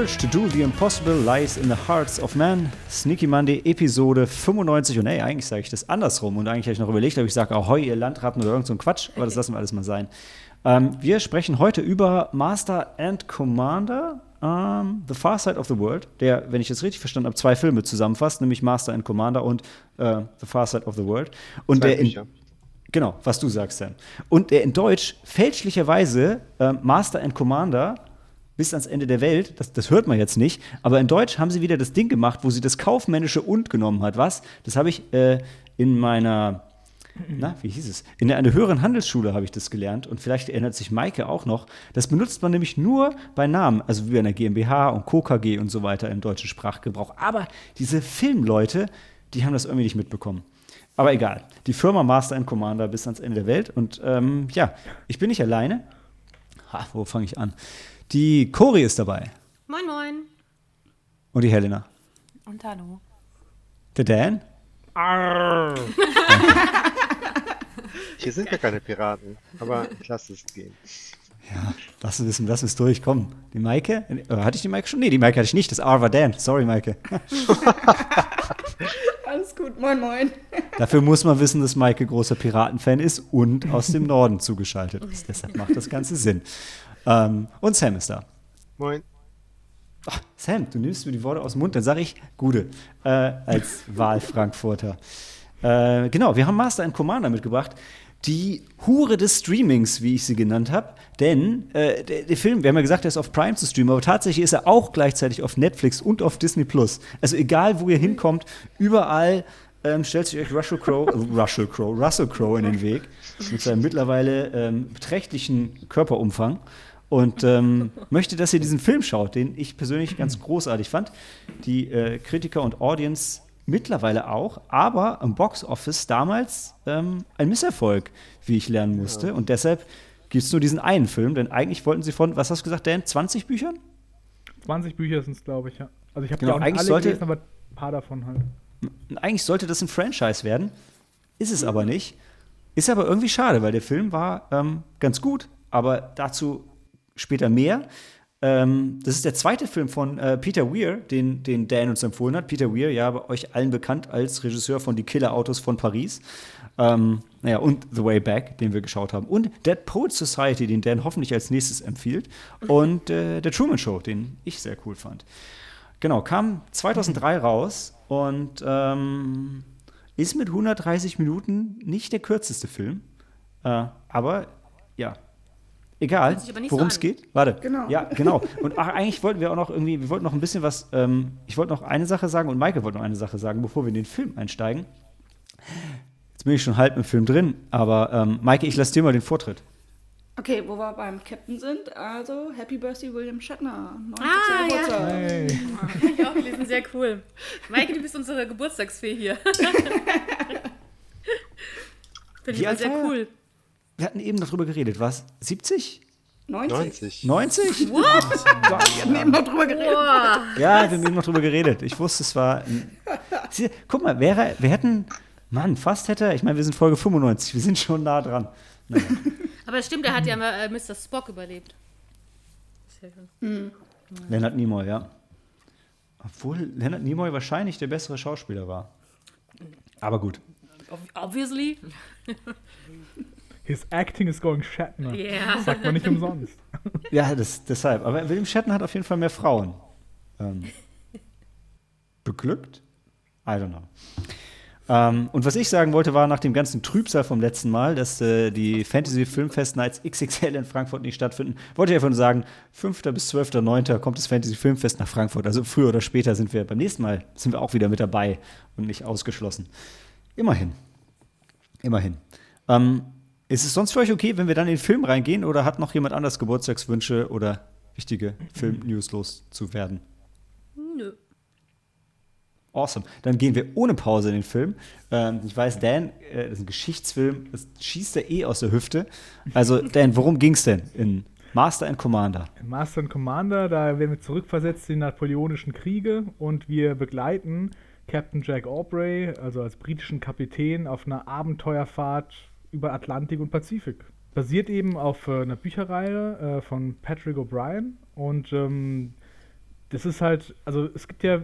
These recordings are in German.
The Courage to Do the Impossible Lies in the Hearts of Man. Sneaky Monday, Episode 95. Und ey, eigentlich sage ich das andersrum. Und eigentlich habe ich noch überlegt, ob ich sage, ahoi, ihr Landratten oder irgend so ein Quatsch. Aber das lassen wir alles mal sein. Ähm, wir sprechen heute über Master and Commander. Um, the Far Side of the World, der, wenn ich das richtig verstanden habe, zwei Filme zusammenfasst, nämlich Master and Commander und uh, The Far Side of the World. Und der in, Genau, was du sagst, Sam. Und der in Deutsch fälschlicherweise äh, Master and Commander bis ans Ende der Welt, das, das hört man jetzt nicht, aber in Deutsch haben sie wieder das Ding gemacht, wo sie das kaufmännische und genommen hat. Was? Das habe ich äh, in meiner, na, wie hieß es? In einer höheren Handelsschule habe ich das gelernt und vielleicht erinnert sich Maike auch noch. Das benutzt man nämlich nur bei Namen, also wie bei einer GmbH und KKG und so weiter im deutschen Sprachgebrauch. Aber diese Filmleute, die haben das irgendwie nicht mitbekommen. Aber egal. Die Firma Master and Commander bis ans Ende der Welt. Und ähm, ja, ich bin nicht alleine. Ha, wo fange ich an? Die Cori ist dabei. Moin, moin. Und die Helena. Und hallo. Der Dan. Arr. Hier sind ja keine Piraten, aber ich lasse es gehen. Ja, lass es, lass es durch, komm. Die Maike? Äh, hatte ich die Maike schon? Nee, die Maike hatte ich nicht. Das R war Dan. Sorry, Maike. Alles gut, moin, moin. Dafür muss man wissen, dass Maike großer Piratenfan ist und aus dem Norden zugeschaltet ist. Deshalb macht das Ganze Sinn. Ähm, und Sam ist da. Moin. Ach, Sam, du nimmst mir die Worte aus dem Mund, dann sage ich Gude äh, als Wahlfrankfurter. Äh, genau, wir haben Master and Commander mitgebracht. Die Hure des Streamings, wie ich sie genannt habe. Denn äh, der, der, Film, wir haben ja gesagt, der ist auf Prime zu streamen, aber tatsächlich ist er auch gleichzeitig auf Netflix und auf Disney Plus. Also egal, wo ihr hinkommt, überall ähm, stellt sich euch Russell Crowe, äh, Russell Crowe, Russell Crowe in den Weg mit seinem mittlerweile ähm, beträchtlichen Körperumfang und ähm, möchte, dass ihr diesen Film schaut, den ich persönlich ganz großartig fand. Die äh, Kritiker und Audience mittlerweile auch, aber im Box Office damals ähm, ein Misserfolg, wie ich lernen musste. Ja. Und deshalb gibt es nur diesen einen Film, denn eigentlich wollten sie von, was hast du gesagt, Dan, 20 Büchern? 20 Bücher sind es, glaube ich, ja. Also ich habe genau, auch nicht alle sollte, gelesen, aber ein paar davon halt. Eigentlich sollte das ein Franchise werden, ist es aber nicht. Ist aber irgendwie schade, weil der Film war ähm, ganz gut, aber dazu später mehr. Ähm, das ist der zweite Film von äh, Peter Weir, den, den Dan uns empfohlen hat. Peter Weir, ja, bei euch allen bekannt als Regisseur von Die Killer-Autos von Paris. Ähm, naja, und The Way Back, den wir geschaut haben. Und Dead Poets Society, den Dan hoffentlich als nächstes empfiehlt. Und äh, The Truman Show, den ich sehr cool fand. Genau, kam 2003 raus und ähm, ist mit 130 Minuten nicht der kürzeste Film. Äh, aber ja, egal, worum es so geht. Warte. Genau. Ja, genau. Und ach, eigentlich wollten wir auch noch irgendwie, wir wollten noch ein bisschen was, ähm, ich wollte noch eine Sache sagen und Maike wollte noch eine Sache sagen, bevor wir in den Film einsteigen. Jetzt bin ich schon halb im Film drin, aber ähm, Maike, ich lasse dir mal den Vortritt. Okay, wo wir beim Captain sind, also Happy Birthday William Shatner. 90. Ah, Geburtstag. Ja. Hey. Ich auch gelesen, sehr cool. Maike, du bist unsere Geburtstagsfee hier. Finde ich sehr cool. Wir hatten eben darüber geredet, was? 70? 90. 90? What? wir haben eben noch drüber geredet. Ja, wir haben eben noch drüber geredet. Ich wusste, es war. Guck mal, wäre, wir hätten. Mann, fast hätte. Ich meine, wir sind Folge 95. Wir sind schon nah dran. Naja. Aber es stimmt, er hat ja äh, Mr. Spock überlebt. Mhm. Leonard Nimoy, ja. Obwohl Leonard Nimoy wahrscheinlich der bessere Schauspieler war. Aber gut. Obviously. His acting is going Shatner. Yeah. Das sagt man nicht umsonst. Ja, das, deshalb. Aber William Shatner hat auf jeden Fall mehr Frauen. Ähm, beglückt? I don't know. Ähm, und was ich sagen wollte, war nach dem ganzen Trübsal vom letzten Mal, dass äh, die Fantasy Filmfest Nights XXL in Frankfurt nicht stattfinden, wollte ich einfach nur sagen, 5. bis 12.9. kommt das Fantasy Filmfest nach Frankfurt. Also früher oder später sind wir, beim nächsten Mal sind wir auch wieder mit dabei und nicht ausgeschlossen. Immerhin. Immerhin. Ähm, ist es sonst für euch okay, wenn wir dann in den Film reingehen oder hat noch jemand anders Geburtstagswünsche oder wichtige Film-News loszuwerden? Nö. Awesome. Dann gehen wir ohne Pause in den Film. Ähm, ich weiß, Dan, äh, das ist ein Geschichtsfilm, das schießt er eh aus der Hüfte. Also, Dan, worum ging es denn in Master and Commander? In Master and Commander, da werden wir zurückversetzt in die Napoleonischen Kriege und wir begleiten Captain Jack Aubrey, also als britischen Kapitän, auf einer Abenteuerfahrt über Atlantik und Pazifik. Basiert eben auf äh, einer Bücherreihe äh, von Patrick O'Brien und ähm, das ist halt, also es gibt ja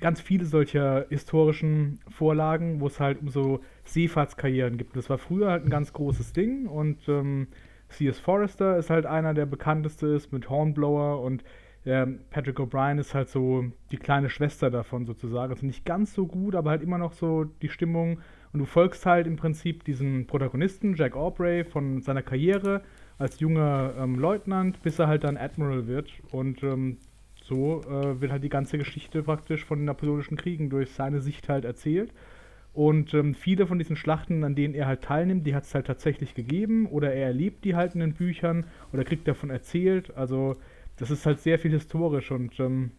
ganz viele solcher historischen Vorlagen, wo es halt um so Seefahrtskarrieren gibt. Das war früher halt ein ganz großes Ding und ähm, C.S. Forrester ist halt einer der bekannteste ist mit Hornblower und äh, Patrick O'Brien ist halt so die kleine Schwester davon sozusagen. Also nicht ganz so gut, aber halt immer noch so die Stimmung und du folgst halt im Prinzip diesen Protagonisten, Jack Aubrey, von seiner Karriere als junger ähm, Leutnant, bis er halt dann Admiral wird und ähm, so äh, wird halt die ganze Geschichte praktisch von den Napoleonischen Kriegen durch seine Sicht halt erzählt. Und ähm, viele von diesen Schlachten, an denen er halt teilnimmt, die hat es halt tatsächlich gegeben oder er erlebt die halt in den Büchern oder kriegt davon erzählt. Also das ist halt sehr viel historisch und ähm,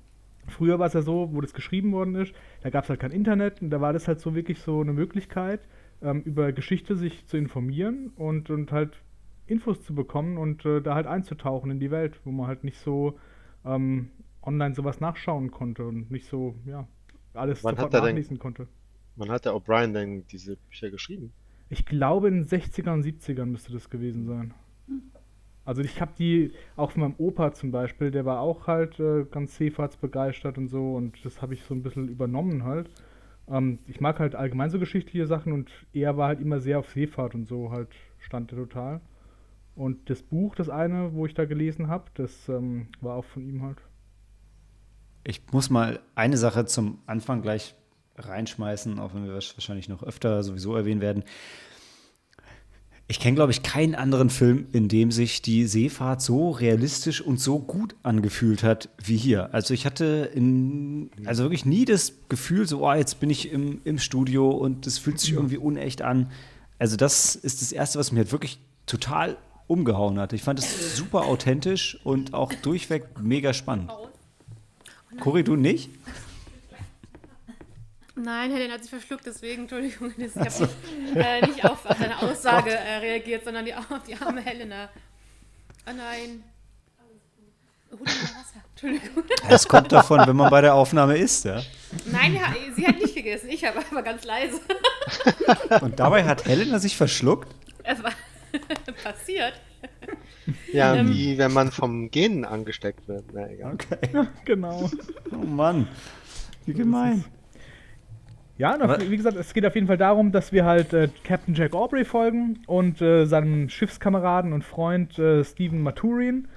früher war es ja so, wo das geschrieben worden ist, da gab es halt kein Internet und da war das halt so wirklich so eine Möglichkeit, ähm, über Geschichte sich zu informieren und, und halt Infos zu bekommen und äh, da halt einzutauchen in die Welt, wo man halt nicht so ähm, online sowas nachschauen konnte und nicht so, ja, alles Wann sofort hat er denn- nachlesen konnte. Wann hat der O'Brien denn diese Bücher geschrieben? Ich glaube, in den 60ern und 70ern müsste das gewesen sein. Also ich habe die, auch von meinem Opa zum Beispiel, der war auch halt äh, ganz seefahrtsbegeistert und so und das habe ich so ein bisschen übernommen halt. Ähm, ich mag halt allgemein so geschichtliche Sachen und er war halt immer sehr auf Seefahrt und so halt stand er total. Und das Buch, das eine, wo ich da gelesen habe, das ähm, war auch von ihm halt. Ich muss mal eine Sache zum Anfang gleich reinschmeißen, auch wenn wir wahrscheinlich noch öfter sowieso erwähnen werden. Ich kenne, glaube ich, keinen anderen Film, in dem sich die Seefahrt so realistisch und so gut angefühlt hat wie hier. Also ich hatte in, also wirklich nie das Gefühl, so, oh, jetzt bin ich im, im Studio und das fühlt sich irgendwie unecht an. Also das ist das Erste, was mich halt wirklich total umgehauen hat. Ich fand es super authentisch und auch durchweg mega spannend. Cory, du nicht? Nein, Helen hat sich verschluckt, deswegen, Entschuldigung, ich habe nicht, äh, nicht auf, auf deine Aussage äh, reagiert, sondern die, auf die arme Helena. Oh nein. Hol Wasser. Entschuldigung. Das kommt davon, wenn man bei der Aufnahme isst, ja. Nein, ja, sie hat nicht gegessen, ich habe aber ganz leise. Und dabei hat Helena sich verschluckt. Es war passiert. Ja, Ähm. wie wenn man vom Genen angesteckt wird. Na egal. Okay. Genau. Oh Mann. Wie gemein. Ja, auf, wie gesagt, es geht auf jeden Fall darum, dass wir halt äh, Captain Jack Aubrey folgen und äh, seinem Schiffskameraden und Freund äh, Stephen Maturin.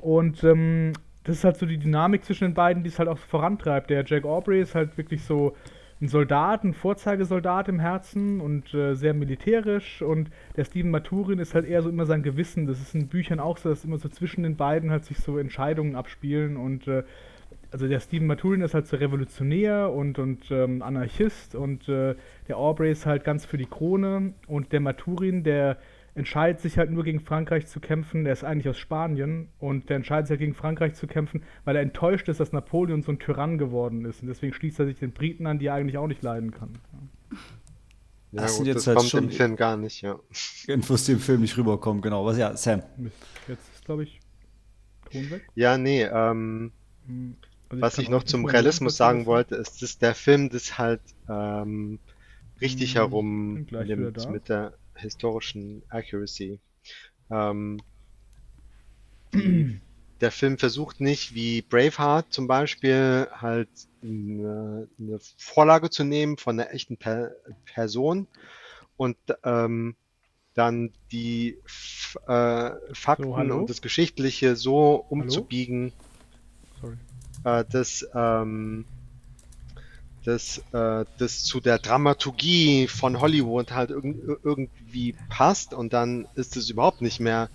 Und ähm, das ist halt so die Dynamik zwischen den beiden, die es halt auch vorantreibt. Der Jack Aubrey ist halt wirklich so ein Soldat, ein Vorzeigesoldat im Herzen und äh, sehr militärisch. Und der Stephen Maturin ist halt eher so immer sein Gewissen. Das ist in Büchern auch so, dass immer so zwischen den beiden halt sich so Entscheidungen abspielen und äh, also der Stephen Maturin ist halt so revolutionär und, und ähm, Anarchist und äh, der Aubrey ist halt ganz für die Krone und der Maturin, der entscheidet sich halt nur gegen Frankreich zu kämpfen, der ist eigentlich aus Spanien und der entscheidet sich halt gegen Frankreich zu kämpfen, weil er enttäuscht ist, dass Napoleon so ein Tyrann geworden ist und deswegen schließt er sich den Briten an, die er eigentlich auch nicht leiden kann. Ja, Das sind gut, jetzt das halt kommt schon- im Film gar nicht, ja. Infos, die im Film nicht rüberkommen, genau. Was ja, Sam. Jetzt ist, glaube ich, Ton weg. Ja, nee, ähm, Hm, was ich noch zum Realismus sagen wollte, ist, dass der Film das halt ähm, richtig Hm, herum nimmt mit der historischen Accuracy. Ähm, der Film versucht nicht, wie Braveheart zum Beispiel, halt eine, eine Vorlage zu nehmen von einer echten per Person und ähm, dann die F äh, Fakten hallo? und das Geschichtliche so umzubiegen, Sorry. Äh, dass, ähm, dass äh, das zu der Dramaturgie von Hollywood halt irg irgendwie passt und dann ist es überhaupt nicht mehr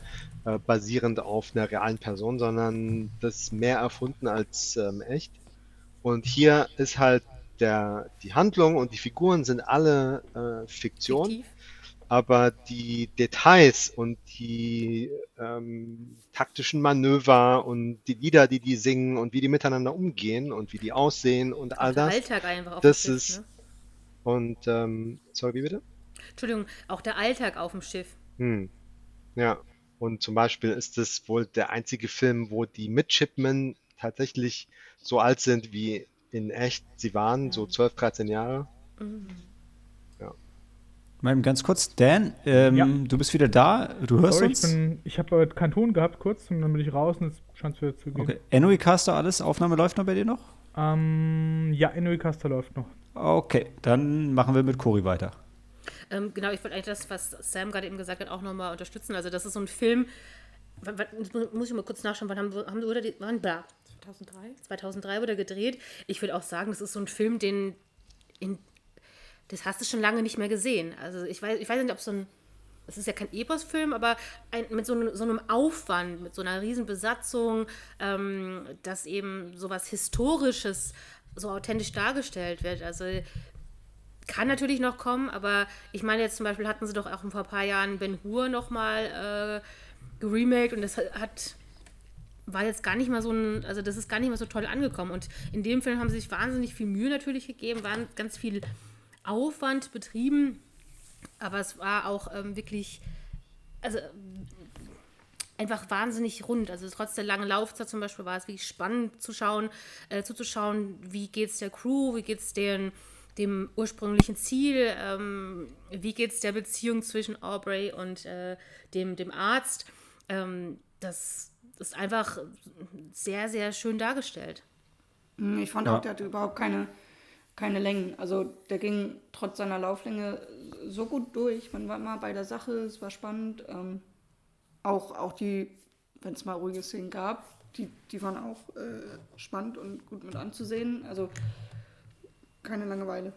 äh, basierend auf einer realen Person, sondern das mehr erfunden als ähm, echt. Und hier ist halt der, die Handlung und die Figuren sind alle äh, Fiktion Fiktiv. Aber die Details und die ähm, taktischen Manöver und die Lieder, die die singen und wie die miteinander umgehen und wie die aussehen und all Der das. Alltag einfach auf das dem Schiff, ist- ne? Und ähm, sorry, wie bitte? Entschuldigung, auch der Alltag auf dem Schiff. Hm. Ja. Und zum Beispiel ist es wohl der einzige Film, wo die Midshipmen tatsächlich so alt sind wie in echt sie waren, so 12, 13 Jahre. Mal ganz kurz, Dan, ähm, Ja. du bist wieder da. Du hörst Sorry, ich, uns? bin, ich habe äh, keinen Ton gehabt kurz und dann bin ich raus und jetzt scheint es wieder zu gehen. Okay. Enui Caster, alles? Aufnahme läuft noch bei dir noch? Ähm, ja, Enui Caster läuft noch. Okay, dann machen wir mit Cory weiter. Ähm, genau, ich wollte eigentlich das, was Sam gerade eben gesagt hat, auch nochmal unterstützen. Also, das ist so ein Film. Wann, wann, muss ich mal kurz nachschauen, wann haben, haben oder die, wann, da, 2003? 2003 wurde er gedreht. Ich würde auch sagen, das ist so ein Film, den in, das hast du schon lange nicht mehr gesehen. Also ich weiß, ich weiß nicht, ob so ein, es ist ja kein Epos-Film, aber ein, mit so, einem- so einem Aufwand, mit so einer riesen Besatzung, ähm, dass eben sowas Historisches so authentisch dargestellt wird. Also kann natürlich noch kommen, aber ich meine jetzt zum Beispiel hatten sie doch auch vor ein paar Jahren Ben Hur nochmal äh, geremaked und das hat war jetzt gar nicht mal so ein, also das ist gar nicht mal so toll angekommen. Und in dem Film haben sie sich wahnsinnig viel Mühe natürlich gegeben, waren ganz viel Aufwand betrieben, aber es war auch ähm, wirklich, also einfach wahnsinnig rund. Also trotz der langen Laufzeit zum Beispiel war es wirklich spannend zu schauen, äh, zuzuschauen, wie geht es der Crew, wie geht es den dem ursprünglichen Ziel, ähm, wie geht es der Beziehung zwischen Aubrey und äh, dem, dem Arzt. Ähm, das ist einfach sehr, sehr schön dargestellt. Hm, Ich fand Ja. auch, der hatte überhaupt keine, keine Längen. Also der ging trotz seiner Lauflänge so gut durch. Man war immer bei der Sache, es war spannend. Ähm, auch, auch die, wenn es mal ruhige Szenen gab, die, die waren auch äh, spannend und gut mit anzusehen. Also keine Langeweile.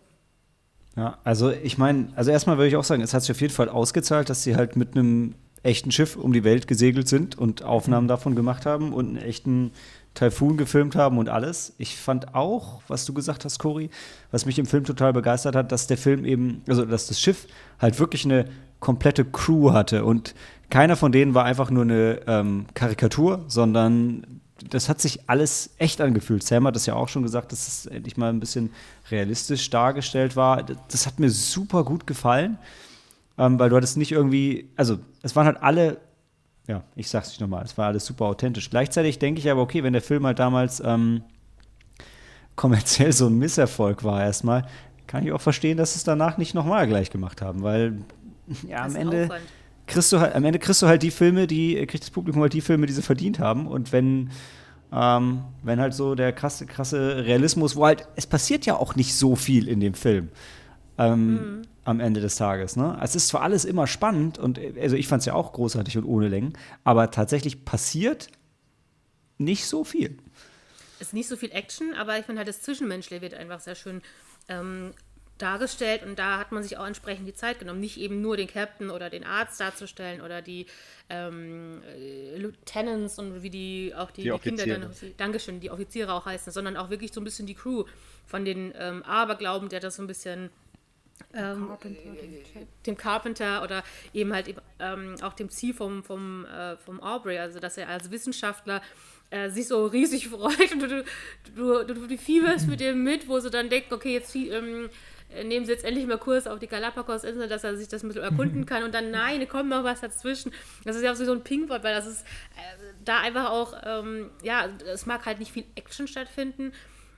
Ja, also ich meine, also erstmal würde ich auch sagen, es hat sich auf jeden Fall ausgezahlt, dass sie halt mit einem echten Schiff um die Welt gesegelt sind und Aufnahmen davon gemacht haben und einen echten Taifun gefilmt haben und alles. Ich fand auch, was du gesagt hast, Cory, was mich im Film total begeistert hat, dass der Film eben, also dass das Schiff halt wirklich eine komplette Crew hatte und keiner von denen war einfach nur eine ähm, Karikatur, sondern das hat sich alles echt angefühlt. Sam hat das ja auch schon gesagt, dass es endlich mal ein bisschen realistisch dargestellt war. Das- Das hat mir super gut gefallen, ähm, weil du hattest nicht irgendwie, also es waren halt alle, ja, ich sag's nicht nochmal, es war alles super authentisch. Gleichzeitig denke ich aber, okay, wenn der Film halt damals ähm, kommerziell so ein Misserfolg war erstmal, kann ich auch verstehen, dass es danach nicht nochmal gleich gemacht haben, weil ja, am Ende Aufwand. kriegst du halt, am Ende kriegst du halt die Filme, die, kriegt das Publikum halt die Filme, die sie verdient haben. Und wenn, ähm, wenn halt so der krasse, krasse Realismus, wo halt, es passiert ja auch nicht so viel in dem Film. Ähm, Am Ende des Tages. Ne? Es ist zwar alles immer spannend und also ich fand es ja auch großartig und ohne Längen, aber tatsächlich passiert nicht so viel. ist nicht so viel Action, aber ich finde halt das Zwischenmenschliche wird einfach sehr schön ähm, dargestellt und da hat man sich auch entsprechend die Zeit genommen, nicht eben nur den Captain oder den Arzt darzustellen oder die ähm, äh, Lieutenants und wie die auch die, Die die Kinder dann. Dankeschön, die Offiziere auch heißen, sondern auch wirklich so ein bisschen die Crew von den ähm, Aberglauben, der das so ein bisschen ähm, dem Carpenter oder eben halt ähm, auch dem Ziel vom, vom, äh, vom Aubrey, also dass er als Wissenschaftler äh, sich so riesig freut und du, du, du, du, du fieberst mit ihm mit, wo sie dann denken, okay, jetzt ähm, äh, nehmen sie jetzt endlich mal Kurs auf die Galapagos-Insel, dass er sich das ein bisschen erkunden kann und dann, nein, kommt noch was dazwischen. Das ist ja auch so ein Pinkwort, weil das ist äh, da einfach auch, ähm, ja, es mag halt nicht viel Action stattfinden,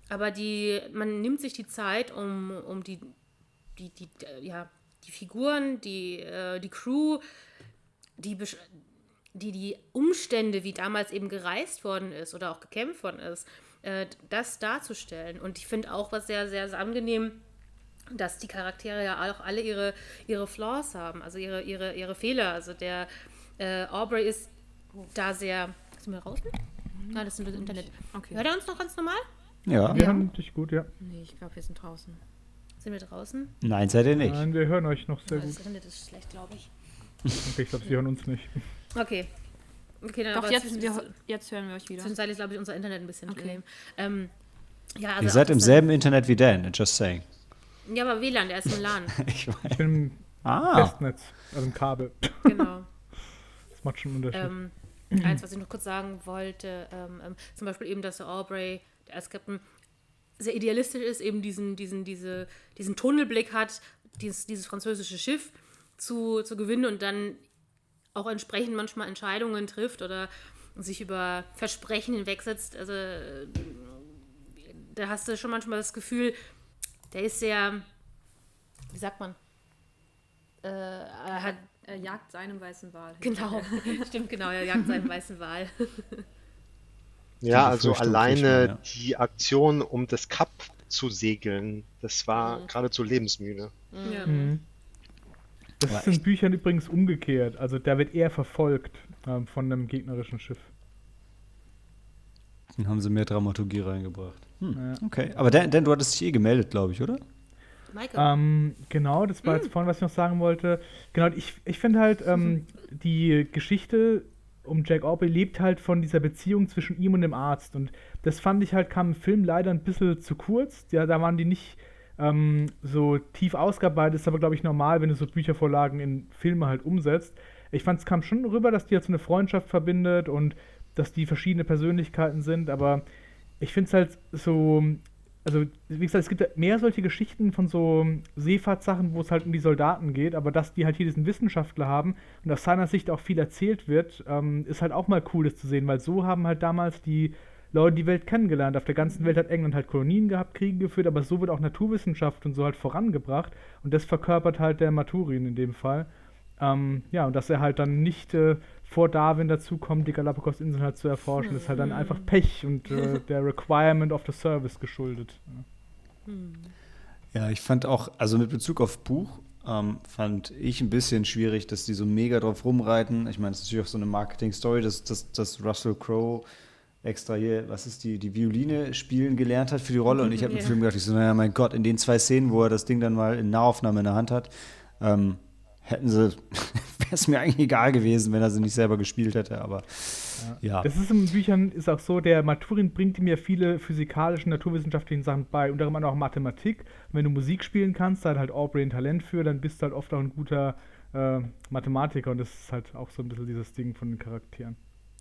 aber die, man nimmt sich die Zeit, um, um die die, die, äh, ja, die Figuren, die, äh, die Crew, die, die, die Umstände, wie damals eben gereist worden ist oder auch gekämpft worden ist, äh, das darzustellen. Und ich finde auch was sehr, sehr, sehr angenehm, dass die Charaktere ja auch alle ihre, ihre Flaws haben, also ihre, ihre, ihre Fehler. Also der äh, Aubrey ist da sehr. Sind wir draußen? Nein, das ist das Internet. Okay. Hört er uns noch ganz normal? Ja. Wir hören dich gut, ja. Nee, ich glaube, wir sind draußen. Sind wir draußen? Nein, seid ihr nicht. Nein, wir hören euch noch sehr Das gut. Internet ist schlecht, glaube ich. Okay, ich glaube, sie hören uns nicht. Okay. Okay, dann Doch, aber jetzt, wir, jetzt hören wir euch wieder. Zwischenzeitlich ist, glaube ich, unser Internet ein bisschen Okay. lame. Ähm, ja, also Ihr seid im das- selben Internet wie Dan, just saying. Ja, aber WLAN, der ist im LAN. Ich weiß. Ich bin im Ah, Festnetz, also im Kabel. genau. Das macht schon einen Unterschied. Ähm, eins, was ich noch kurz sagen wollte, ähm, ähm, zum Beispiel eben, dass der Aubrey, der als Captain, sehr idealistisch ist, eben diesen, diesen, diese, diesen Tunnelblick hat, dieses, dieses französische Schiff zu, zu gewinnen und dann auch entsprechend manchmal Entscheidungen trifft oder sich über Versprechen hinwegsetzt. Also da hast du schon manchmal das Gefühl, der ist sehr, wie sagt man, äh, er hat Er jagt seinen weißen Wal. Genau, stimmt, genau, er jagt seinen weißen Wal. Ja, also alleine man, ja. die Aktion, um das Kap zu segeln, das war Mhm. geradezu lebensmüde. Ja. Mhm. Das Aber ist in echt- Büchern übrigens umgekehrt. Also da wird er verfolgt ähm, von einem gegnerischen Schiff. Dann haben sie mehr Dramaturgie reingebracht. Hm. Ja. Okay, aber Dan, Dan, du hattest dich eh gemeldet, glaube ich, oder? Ähm, genau, das war jetzt vorhin, was ich noch sagen wollte. Genau, ich, ich finde halt, ähm, die Geschichte um Jack Aubrey lebt halt von dieser Beziehung zwischen ihm und dem Arzt. Und das fand ich halt, kam im Film leider ein bisschen zu kurz. Ja, da waren die nicht ähm, so tief ausgearbeitet. Ist aber, glaube ich, normal, wenn du so Büchervorlagen in Filme halt umsetzt. Ich fand, es kam schon rüber, dass die halt so eine Freundschaft verbindet und dass die verschiedene Persönlichkeiten sind. Aber ich finde es halt so, also wie gesagt, es gibt mehr solche Geschichten von so Seefahrtssachen, wo es halt um die Soldaten geht, aber dass die halt hier diesen Wissenschaftler haben und aus seiner Sicht auch viel erzählt wird, ähm, ist halt auch mal cool, das zu sehen, weil so haben halt damals die Leute die Welt kennengelernt. Auf der ganzen Welt hat England halt Kolonien gehabt, Kriege geführt, aber so wird auch Naturwissenschaft und so halt vorangebracht und das verkörpert halt der Maturin in dem Fall. Ähm, ja, und dass er halt dann nicht äh, vor Darwin dazukommt, die Galapagos-Inseln halt zu erforschen, ist halt dann einfach Pech und äh, der Requirement of the Service geschuldet. Ja. Ja, ich fand auch, also mit Bezug auf Buch, ähm, fand ich ein bisschen schwierig, dass die so mega drauf rumreiten. Ich meine, es ist natürlich auch so eine Marketing-Story, dass, dass, dass Russell Crowe extra hier, was ist die, die Violine spielen gelernt hat für die Rolle. Und ich habe im Ja. Film gedacht, ich so, naja, mein Gott, in den zwei Szenen, wo er das Ding dann mal in Nahaufnahme in der Hand hat, ähm, hätten sie, wäre es mir eigentlich egal gewesen, wenn er sie nicht selber gespielt hätte, aber ja. Das ist in Büchern ist auch so, der Maturin bringt ihm ja viele physikalische, naturwissenschaftliche Sachen bei, unter anderem auch Mathematik. Und wenn du Musik spielen kannst, da hat halt Aubrey ein Talent für, dann bist du halt oft auch ein guter äh, Mathematiker und das ist halt auch so ein bisschen dieses Ding von den Charakteren.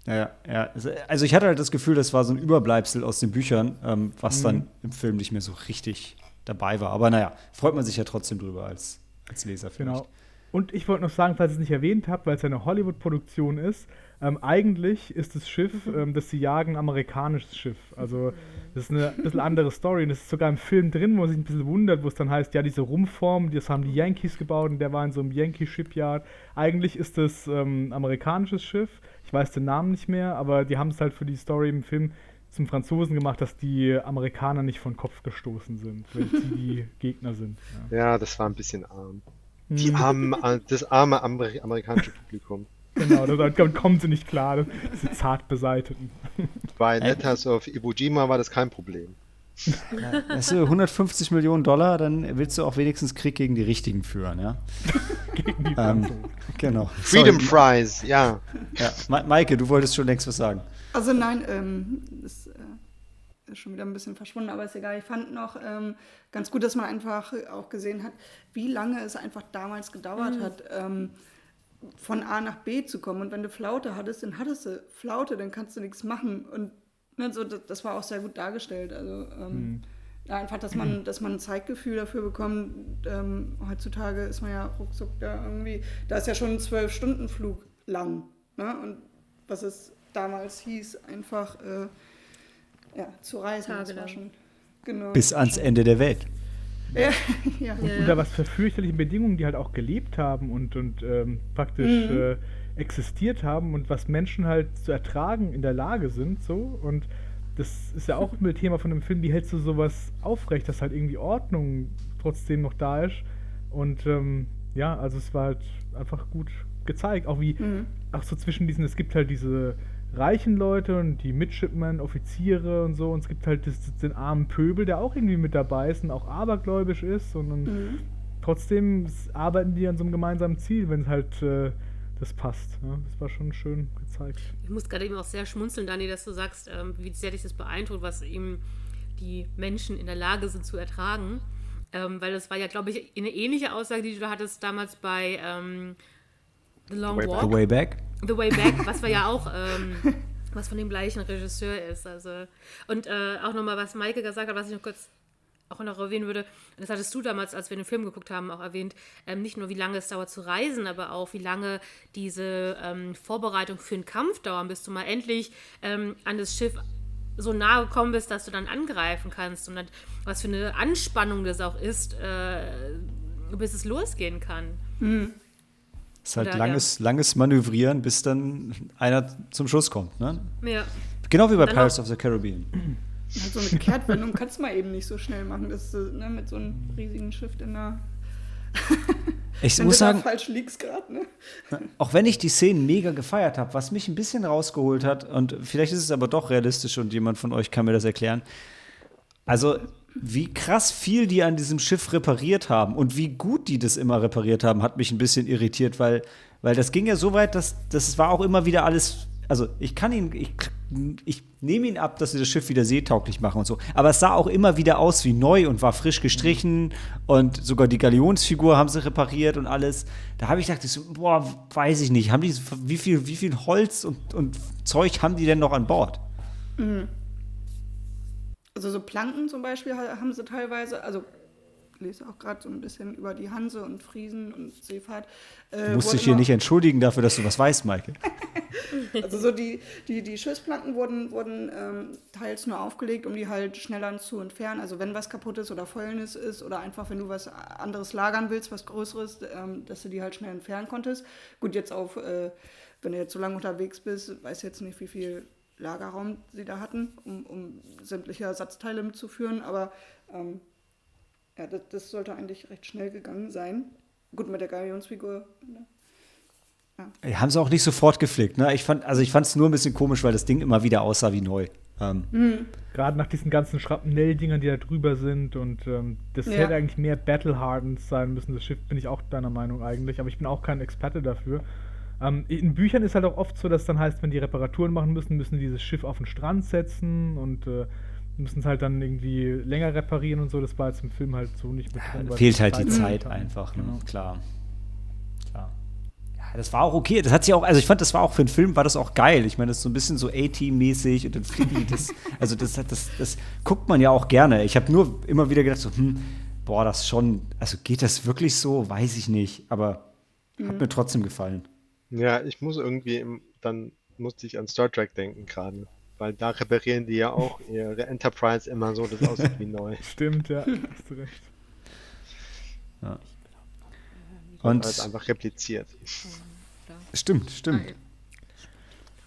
Ja, ja, ja. Also ich hatte halt das Gefühl, das war so ein Überbleibsel aus den Büchern, ähm, was dann im Film nicht mehr so richtig dabei war. Aber naja, freut man sich ja trotzdem drüber als, als Leser. vielleicht. Genau. Und ich wollte noch sagen, falls ich es nicht erwähnt habe, weil es ja eine Hollywood-Produktion ist, ähm, eigentlich ist das Schiff, ähm, das sie jagen, ein amerikanisches Schiff. Also das ist eine bisschen andere Story. Und es ist sogar im Film drin, wo man sich ein bisschen wundert, wo es dann heißt, ja, diese Rumpform, das haben die Yankees gebaut und der war in so einem Yankee-Shipyard. Eigentlich ist das ähm, ein amerikanisches Schiff. Ich weiß den Namen nicht mehr, aber die haben es halt für die Story im Film zum Franzosen gemacht, dass die Amerikaner nicht von Kopf gestoßen sind, wenn sie die Gegner sind. Ja. Ja, das war ein bisschen arm. Die Mhm. armen, äh, das arme Amer amerikanische Publikum. Genau, da- damit kommen sie nicht klar, das- diese zart beseiteten. Bei Letters of Iwo Jima war das kein Problem. Weißt du, 150 Millionen Dollar, dann willst du auch wenigstens Krieg gegen die Richtigen führen, ja? Gegen die Ähm, genau. Freedom Sorry. Fries, ja. Ja. Ma Maike, du wolltest schon längst was sagen. Also nein, ähm, äh, ist schon wieder ein bisschen verschwunden, aber ist egal. Ich fand noch ähm, ganz gut, dass man einfach auch gesehen hat, wie lange es einfach damals gedauert hat, ähm, von A nach B zu kommen. Und wenn du Flaute hattest, dann hattest du Flaute, dann kannst du nichts machen. Und ne, so, das, das war auch sehr gut dargestellt. Also ähm, ja, einfach, dass man, dass man ein Zeitgefühl dafür bekommt. Ähm, heutzutage ist man ja ruckzuck da irgendwie, da ist ja schon ein Zwölf-Stunden-Flug lang. Ne? Und was es damals hieß, einfach äh, ja, zu reisen. Das war Tagelang. schon, genau. Bis ans Ende der Welt. Ja, ja. Und unter was für fürchterlichen Bedingungen die halt auch gelebt haben und, und ähm, praktisch äh, existiert haben und was Menschen halt zu ertragen in der Lage sind, so. Und das ist ja auch ein Thema von dem Film, wie hältst du sowas aufrecht, dass halt irgendwie Ordnung trotzdem noch da ist. Und ähm, ja, also es war halt einfach gut gezeigt, auch wie, auch so zwischen diesen, es gibt halt diese reichen Leute und die Midshipmen, Offiziere und so, und es gibt halt das, den armen Pöbel, der auch irgendwie mit dabei ist und auch abergläubisch ist, und dann trotzdem s- arbeiten die an so einem gemeinsamen Ziel, wenn es halt äh, das passt. Ja? Das war schon schön gezeigt. Ich muss gerade eben auch sehr schmunzeln, Dani, dass du sagst, ähm, wie sehr dich das beeindruckt, was eben die Menschen in der Lage sind zu ertragen. Ähm, weil das war ja, glaube ich, eine ähnliche Aussage, die du hattest damals bei ähm, The Long Way Walk. The Way Back. The Way Back, was wir ja auch, ähm, was von dem gleichen Regisseur ist. Also, und äh, auch nochmal, was Maike gesagt hat, was ich noch kurz auch noch erwähnen würde, das hattest du damals, als wir den Film geguckt haben, auch erwähnt, ähm, nicht nur wie lange es dauert zu reisen, aber auch wie lange diese ähm, Vorbereitung für einen Kampf dauern, bis du mal endlich ähm, an das Schiff so nahe gekommen bist, dass du dann angreifen kannst und dann, was für eine Anspannung das auch ist, äh, bis es losgehen kann. Ist halt Oder, langes, langes Manövrieren, bis dann einer zum Schuss kommt. Ne? Ja. Genau wie bei Dann Pirates of the Caribbean. So eine Kehrtwendung kannst du mal eben nicht so schnell machen, dass du ne, mit so einem riesigen Schiff in der. Ich Wenn muss sagen, falsch liegst gerade, ne? auch wenn ich die Szenen mega gefeiert habe, was mich ein bisschen rausgeholt hat, und vielleicht ist es aber doch realistisch und jemand von euch kann mir das erklären. Also, wie krass viel die an diesem Schiff repariert haben und wie gut die das immer repariert haben, hat mich ein bisschen irritiert, weil, weil das ging ja so weit, dass das war auch immer wieder alles. Also, ich kann ihn, ich, ich nehme ihn ab, dass sie das Schiff wieder seetauglich machen und so. Aber es sah auch immer wieder aus wie neu und war frisch gestrichen und sogar die Galionsfigur haben sie repariert und alles. Da habe ich gedacht, ich so, boah, weiß ich nicht, haben die, wie viel, wie viel Holz und, und Zeug haben die denn noch an Bord? Also so Planken zum Beispiel ha- haben sie teilweise, also ich lese auch gerade so ein bisschen über die Hanse und Friesen und Seefahrt. Äh, Du musst dich hier nicht entschuldigen dafür, dass du was weißt, Maike. Also so die, die, die Schiffsplanken wurden, wurden ähm, teils nur aufgelegt, um die halt schneller zu entfernen. Also wenn was kaputt ist oder Fäulnis ist oder einfach wenn du was anderes lagern willst, was Größeres, ähm, dass du die halt schnell entfernen konntest. Gut, jetzt auf, äh, wenn du jetzt so lange unterwegs bist, weiß jetzt nicht, wie viel Lagerraum sie da hatten, um, um sämtliche Ersatzteile mitzuführen, aber ähm, ja, das, das sollte eigentlich recht schnell gegangen sein. Gut, mit der Galionsfigur. Ne? Die haben sie auch nicht sofort geflickt. Ne? Ich fand, also ich fand es nur ein bisschen komisch, weil das Ding immer wieder aussah wie neu. Ähm, Gerade nach diesen ganzen Schrapnell-Dingern, die da drüber sind und ähm, das Ja. hätte eigentlich mehr Battle-Hardened sein müssen. Das Schiff bin ich auch deiner Meinung eigentlich, aber ich bin auch kein Experte dafür. Ähm, in Büchern ist halt auch oft so, dass dann heißt, wenn die Reparaturen machen müssen, müssen die dieses Schiff auf den Strand setzen und äh, müssen es halt dann irgendwie länger reparieren und so. Das war jetzt im Film halt so nicht mit drin. weil fehlt halt die Zeit kam. einfach. Ne? Genau. Klar. Klar. Ja, das war auch okay. Das hat sich auch, also ich fand, das war auch für einen Film, war das auch geil. Ich meine, das ist so ein bisschen so A-Team-mäßig und dann fliegen das. Also das, hat- das, das guckt man ja auch gerne. Ich habe nur immer wieder gedacht, so, hm, boah, das schon, also geht das wirklich so? Weiß ich nicht. Aber hat mir trotzdem gefallen. Ja, ich muss irgendwie, im, dann musste ich an Star Trek denken gerade. Weil da reparieren die ja auch ihre Enterprise immer so, dass es aussieht wie neu. Stimmt, ja, hast du recht. Und Weil es einfach repliziert. Stimmt, stimmt.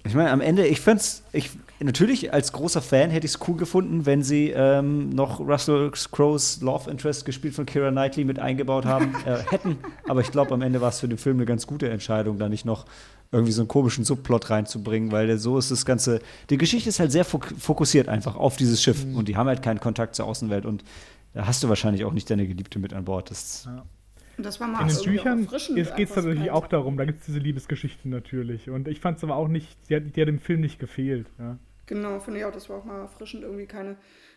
Ich meine, am Ende, ich fand's, ich, natürlich als großer Fan hätte ich es cool gefunden, wenn sie ähm, noch Russell Crowe's Love Interest gespielt von Kira Knightley mit eingebaut haben, äh, hätten. Aber ich glaube, am Ende war es für den Film eine ganz gute Entscheidung, da nicht noch irgendwie so einen komischen Subplot reinzubringen, weil so ist das Ganze. Die Geschichte ist halt sehr fok fokussiert einfach auf dieses Schiff und die haben halt keinen Kontakt zur Außenwelt und da hast du wahrscheinlich auch nicht deine Geliebte mit an Bord. Das, mal In den Büchern geht es kein- auch darum, da gibt es diese Liebesgeschichten natürlich. Und ich fand es aber auch nicht, die hat, die hat dem Film nicht gefehlt. Ja. Genau, finde ich auch, das war auch mal erfrischend, irgendwie keine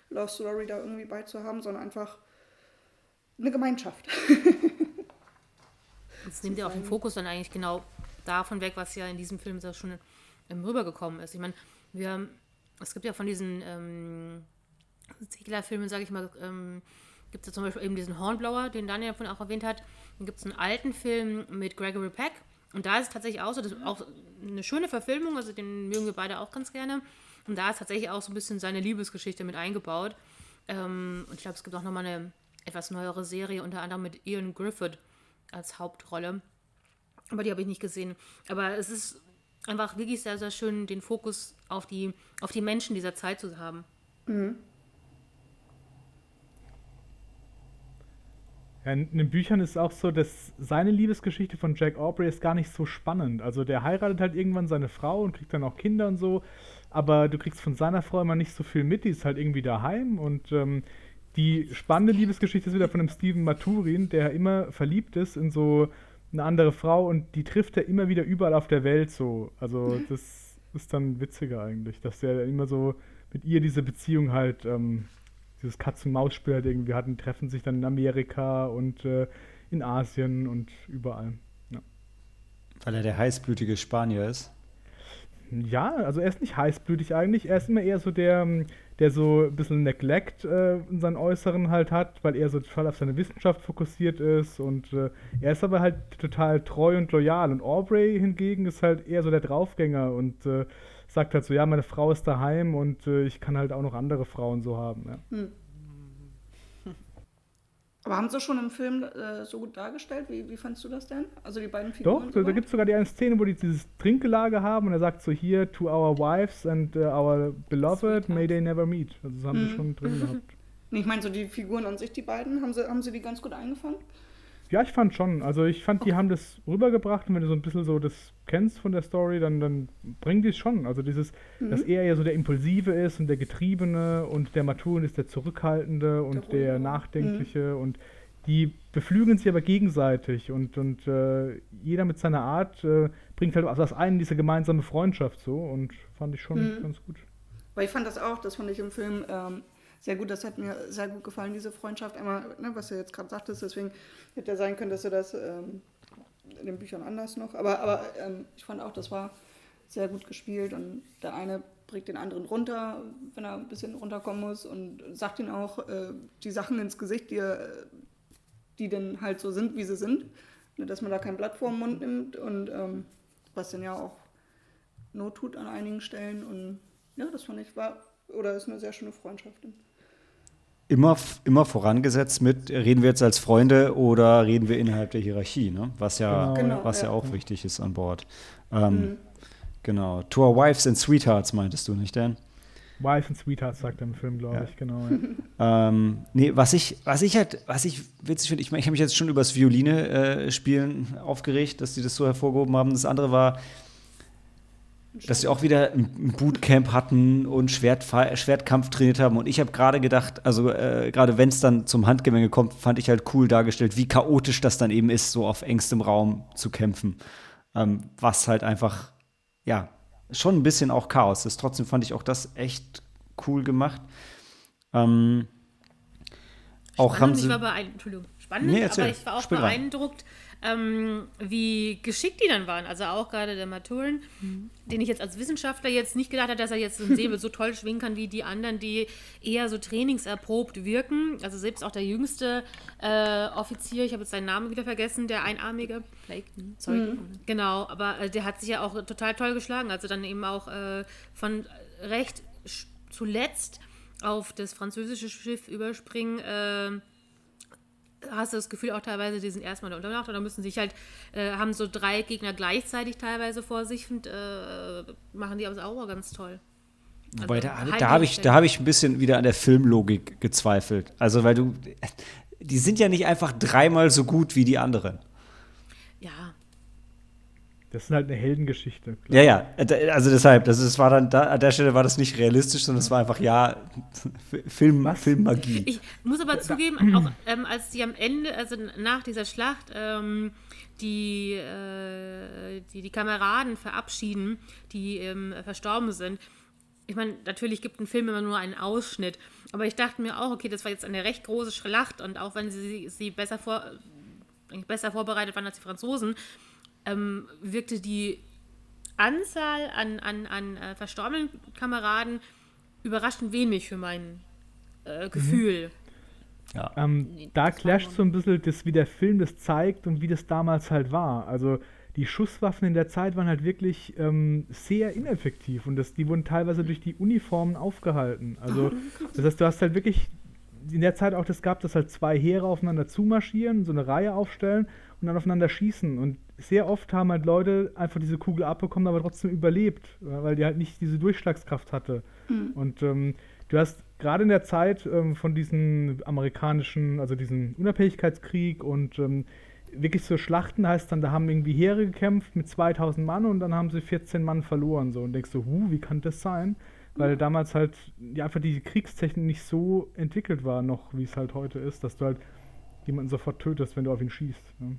Love Story da irgendwie beizuhaben, sondern einfach eine Gemeinschaft. Das nimmt ja auch den Fokus dann eigentlich genau davon weg, was ja in diesem Film so schon ähm, rübergekommen ist. Ich meine, wir haben, es gibt ja von diesen ähm, Ziegler-Filmen, sage ich mal, ähm, gibt es ja zum Beispiel eben diesen Hornblower, den Daniel vorhin auch erwähnt hat. Dann gibt es einen alten Film mit Gregory Peck. Und da ist es tatsächlich auch so, das ist auch eine schöne Verfilmung, also den mögen wir beide auch ganz gerne. Und da ist tatsächlich auch so ein bisschen seine Liebesgeschichte mit eingebaut. Ähm, und ich glaube, es gibt auch nochmal eine etwas neuere Serie, unter anderem mit Ian Griffith als Hauptrolle. Aber die habe ich nicht gesehen. Aber es ist einfach wirklich sehr, sehr schön, den Fokus auf die, auf die Menschen dieser Zeit zu haben. Ja, in den Büchern ist es auch so, dass seine Liebesgeschichte von Jack Aubrey ist gar nicht so spannend. Also der heiratet halt irgendwann seine Frau und kriegt dann auch Kinder und so, aber du kriegst von seiner Frau immer nicht so viel mit, die ist halt irgendwie daheim und ähm, die spannende Liebesgeschichte ist wieder von dem Stephen Maturin, der immer verliebt ist in so eine andere Frau und die trifft er immer wieder überall auf der Welt so. Also das ist dann witziger eigentlich, dass der immer so mit ihr diese Beziehung halt ähm, dieses Katz-und-Maus-Spiel halt irgendwie hatten, treffen sich dann in Amerika und äh, in Asien und überall. Ja. weil er der heißblütige Spanier ist. ja, also er ist nicht heißblütig eigentlich, er ist immer eher so der, ähm, der so ein bisschen Neglect äh, in seinem Äußeren halt hat, weil er so total auf seine Wissenschaft fokussiert ist und äh, er ist aber halt total treu und loyal und Aubrey hingegen ist halt eher so der Draufgänger und äh, sagt halt so, ja, meine Frau ist daheim und äh, ich kann halt auch noch andere Frauen so haben. Ja. Aber haben sie schon im Film äh, so gut dargestellt? Wie, wie fandst du das denn? Also die beiden Figuren? Doch, da, da gibt es sogar die eine Szene, wo die dieses Trinkgelage haben und er sagt so hier, to our wives and uh, our beloved, may they never meet. Also das haben sie Mhm. schon drin gehabt. Ich meine, so die Figuren an sich, die beiden, haben sie, haben sie die ganz gut eingefangen? Ja, ich fand schon. Also ich fand, die haben das rübergebracht und wenn du so ein bisschen so das kennst von der Story, dann, dann bringen die es schon. Also dieses, dass er ja so der Impulsive ist und der Getriebene und der Maturin ist der Zurückhaltende und Der der, Ruhige. Nachdenkliche und die beflügeln sich aber gegenseitig und, und äh, jeder mit seiner Art äh, bringt halt aus einen diese gemeinsame Freundschaft so und fand ich schon Mhm. ganz gut. Weil ich fand das auch, das fand ich im Film ähm, sehr gut. Das hat mir sehr gut gefallen, diese Freundschaft. Einmal, ne, was du jetzt gerade sagtest, deswegen hätte ja sein können, dass du das ähm, in den Büchern anders noch. Aber, aber ähm, ich fand auch, das war sehr gut gespielt und der eine bringt den anderen runter, wenn er ein bisschen runterkommen muss und sagt ihm auch äh, die Sachen ins Gesicht, die, er, die dann halt so sind, wie sie sind. Ne, Dass man da kein Blatt vor den Mund nimmt und ähm, was dann ja auch Not tut an einigen Stellen. Und ja, das fand ich war oder ist eine sehr schöne Freundschaft. Immer, immer vorangesetzt mit, reden wir jetzt als Freunde oder reden wir innerhalb der Hierarchie, ne? was, ja, Genau, ja. was ja Ja. auch wichtig ist an Bord. Ähm, Mhm. Genau. To our wives and sweethearts meintest du, nicht, Dan? Wife and Sweetheart sagt er im Film, glaube Ja. ich, genau. Ja. Ähm, nee, was ich, was ich halt, was ich witzig finde, ich meine, ich habe mich jetzt schon über das Violine äh, spielen aufgeregt, dass die das so hervorgehoben haben. Das andere war, dass sie auch wieder ein Bootcamp hatten und Schwertfa- Schwertkampf trainiert haben. Und ich habe gerade gedacht, also äh, gerade wenn es dann zum Handgemenge kommt, fand ich halt cool dargestellt, wie chaotisch das dann eben ist, so auf engstem Raum zu kämpfen. Ähm, was halt einfach, ja, schon ein bisschen auch Chaos ist. Trotzdem fand ich auch das echt cool gemacht. Ähm, auch haben Spannend, sie. ich war beeindruckt, Entschuldigung, spannend, Nee, erzähl. aber ich war auch Spiel rein. Ähm, wie geschickt die dann waren. Also auch gerade der Maturin, den ich jetzt als Wissenschaftler jetzt nicht gedacht habe, dass er jetzt so einen Säbel so toll schwingen kann wie die anderen, die eher so trainingserprobt wirken. Also selbst auch der jüngste äh, Offizier, ich habe jetzt seinen Namen wieder vergessen, der Einarmige, Blake, hm, sorry. Genau, aber äh, der hat sich ja auch total toll geschlagen. Also dann eben auch äh, von recht zuletzt auf das französische Schiff überspringen, äh, hast du das Gefühl auch teilweise, die sind erstmal unter Nacht oder müssen sich halt, äh, haben so drei Gegner gleichzeitig teilweise vor sich und äh, machen die aber auch ganz toll. Wobei, Also, da, halt da habe ich, da hab ich ein bisschen wieder an der Filmlogik gezweifelt. Also, weil du, die sind ja nicht einfach dreimal so gut wie die anderen. Das ist halt eine Heldengeschichte. klar. Ja, ja, äh, also deshalb, das ist, war dann, da, an der Stelle war das nicht realistisch, sondern es war einfach, ja, Film, Was? Filmmagie. Ich muss aber zugeben, auch ähm, als die am Ende, also nach dieser Schlacht, ähm, die, äh, die die Kameraden verabschieden, die ähm, verstorben sind. Ich meine, natürlich gibt ein Film immer nur einen Ausschnitt, aber ich dachte mir auch, okay, das war jetzt eine recht große Schlacht und auch wenn sie, sie besser, vor, besser vorbereitet waren als die Franzosen, ähm, wirkte die Anzahl an, an, an äh, verstorbenen Kameraden überraschend wenig für mein äh, Gefühl. Ähm, Nee, da clasht so ein bisschen das, wie der Film das zeigt und wie das damals halt war. Also die Schusswaffen in der Zeit waren halt wirklich ähm, sehr ineffektiv und das, die wurden teilweise durch die Uniformen aufgehalten. Also das heißt, du hast halt wirklich in der Zeit auch das gehabt, dass halt zwei Heere aufeinander zumarschieren, so eine Reihe aufstellen und dann aufeinander schießen. Und sehr oft haben halt Leute einfach diese Kugel abbekommen, aber trotzdem überlebt, weil die halt nicht diese Durchschlagskraft hatte. Und ähm, du hast gerade in der Zeit ähm, von diesen amerikanischen, also diesen Unabhängigkeitskrieg und ähm, wirklich so Schlachten heißt dann, da haben irgendwie Heere gekämpft mit 2000 Mann und dann haben sie 14 Mann verloren. So und denkst du, huh, wie kann das sein? Weil damals halt ja, einfach die Kriegstechnik nicht so entwickelt war, noch wie es halt heute ist, dass du halt jemanden sofort tötest, wenn du auf ihn schießt. Ne?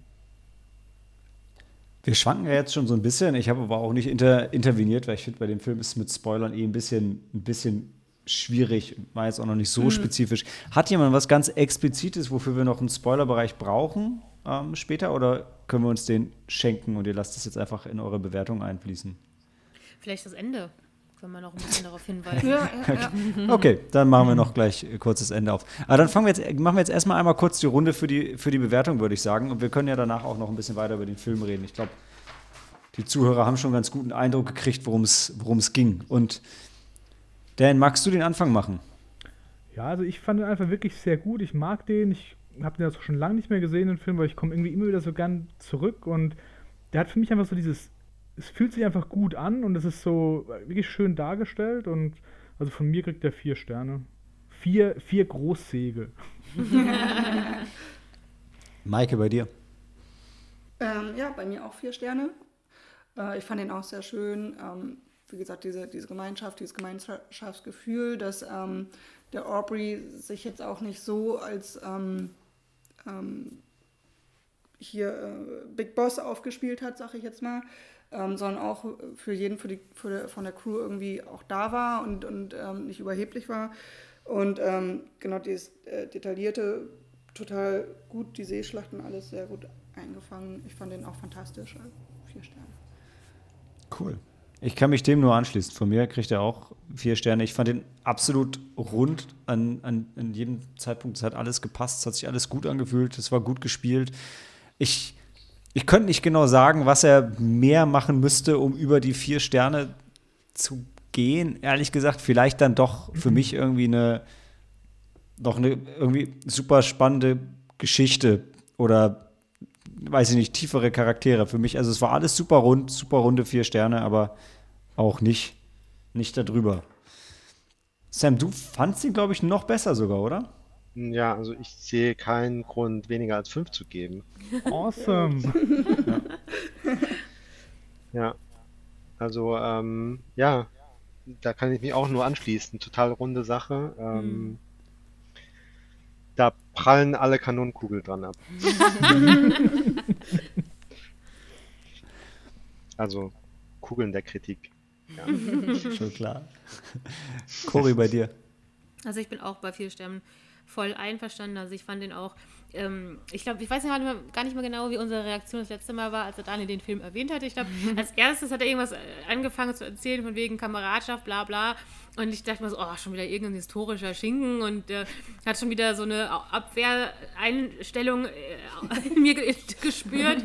Wir schwanken ja jetzt schon so ein bisschen. Ich habe aber auch nicht inter, interveniert, weil ich finde, bei dem Film ist es mit Spoilern eh ein bisschen, ein bisschen schwierig. War jetzt auch noch nicht so spezifisch. Hat jemand was ganz Explizites, wofür wir noch einen Spoilerbereich brauchen ähm, später? Oder können wir uns den schenken und ihr lasst es jetzt einfach in eure Bewertung einfließen? Vielleicht das Ende, wenn man noch ein bisschen darauf hinweisen. Ja, ja, ja. Okay, dann machen wir noch gleich äh, kurzes Ende auf. Aber dann fangen wir jetzt, machen wir jetzt erstmal einmal kurz die Runde für die, für die Bewertung, würde ich sagen. Und wir können ja danach auch noch ein bisschen weiter über den Film reden. Ich glaube, die Zuhörer haben schon einen ganz guten Eindruck gekriegt, worum es worum es ging. Und Dan, magst du den Anfang machen? Ja, also ich fand ihn einfach wirklich sehr gut. Ich mag den. Ich habe den jetzt schon lange nicht mehr gesehen, den Film, weil ich komme irgendwie immer wieder so gern zurück und der hat für mich einfach so dieses, es fühlt sich einfach gut an und es ist so wirklich schön dargestellt und also von mir kriegt er vier Sterne. Vier, vier Großsegel. Maike, bei dir? Ähm, ja, bei mir auch vier Sterne. Äh, ich fand den auch sehr schön. Ähm, wie gesagt, diese, diese Gemeinschaft, dieses Gemeinschaftsgefühl, dass ähm, der Aubrey sich jetzt auch nicht so als ähm, ähm, hier äh, Big Boss aufgespielt hat, sag ich jetzt mal, ähm, sondern auch für jeden für die, für von der Crew irgendwie auch da war und, und ähm, nicht überheblich war. Und ähm, genau dieses äh, detaillierte, total gut, die Seeschlachten, alles sehr gut eingefangen. Ich fand den auch fantastisch. Also vier Sterne. Cool. Ich kann mich dem nur anschließen. Von mir kriegt er auch vier Sterne. Ich fand den absolut rund an, an, an jedem Zeitpunkt. Es hat alles gepasst, es hat sich alles gut angefühlt, es war gut gespielt. Ich, ich könnte nicht genau sagen, was er mehr machen müsste, um über die vier Sterne zu gehen. Ehrlich gesagt, vielleicht dann doch für mich irgendwie eine noch eine irgendwie super spannende Geschichte oder weiß ich nicht, tiefere Charaktere für mich. Also es war alles super rund, super runde vier Sterne, aber auch nicht, nicht darüber. Sam, du fandst ihn, glaube ich, noch besser sogar, oder? Ja, also ich sehe keinen Grund, weniger als fünf zu geben. Awesome. Ja, also ähm, ja, da kann ich mich auch nur anschließen. Total runde Sache. Ähm, Da prallen alle Kanonenkugeln dran ab. Also Kugeln der Kritik. Ja. Schon klar. Cory, bei dir. Also ich bin auch bei vier Sternen voll einverstanden. Also ich fand den auch, ähm, ich glaube, ich weiß nicht, gar nicht mehr genau, wie unsere Reaktion das letzte Mal war, als er Daniel den Film erwähnt hatte. Ich glaube, als erstes hat er irgendwas äh, angefangen zu erzählen von wegen Kameradschaft, bla bla. Und ich dachte mir so, oh, schon wieder irgendein historischer Schinken und äh, hat schon wieder so eine Abwehreinstellung äh, in mir ge gespürt.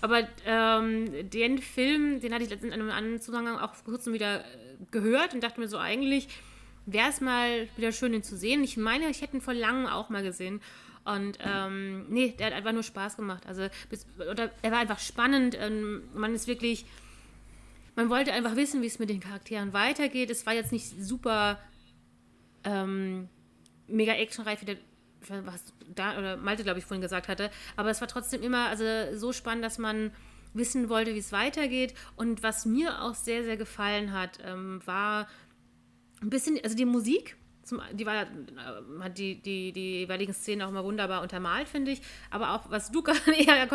Aber ähm, den Film, den hatte ich letztens in einem anderen Zusammenhang auch vor kurzem wieder äh, gehört und dachte mir so, eigentlich wäre es mal wieder schön, ihn zu sehen. Ich meine, ich hätte ihn vor langem auch mal gesehen. Und ähm, nee, der hat einfach nur Spaß gemacht. Also bis, oder er war einfach spannend. Ähm, man ist wirklich, man wollte einfach wissen, wie es mit den Charakteren weitergeht. Es war jetzt nicht super ähm, mega actionreich, wie der was da oder Malte, glaube ich, vorhin gesagt hatte. Aber es war trotzdem immer also so spannend, dass man wissen wollte, wie es weitergeht. Und was mir auch sehr, sehr gefallen hat, ähm, war ein bisschen, also die Musik, zum, die war, äh, hat die, die, die jeweiligen Szenen auch immer wunderbar untermalt, finde ich. Aber auch, was du gerade eher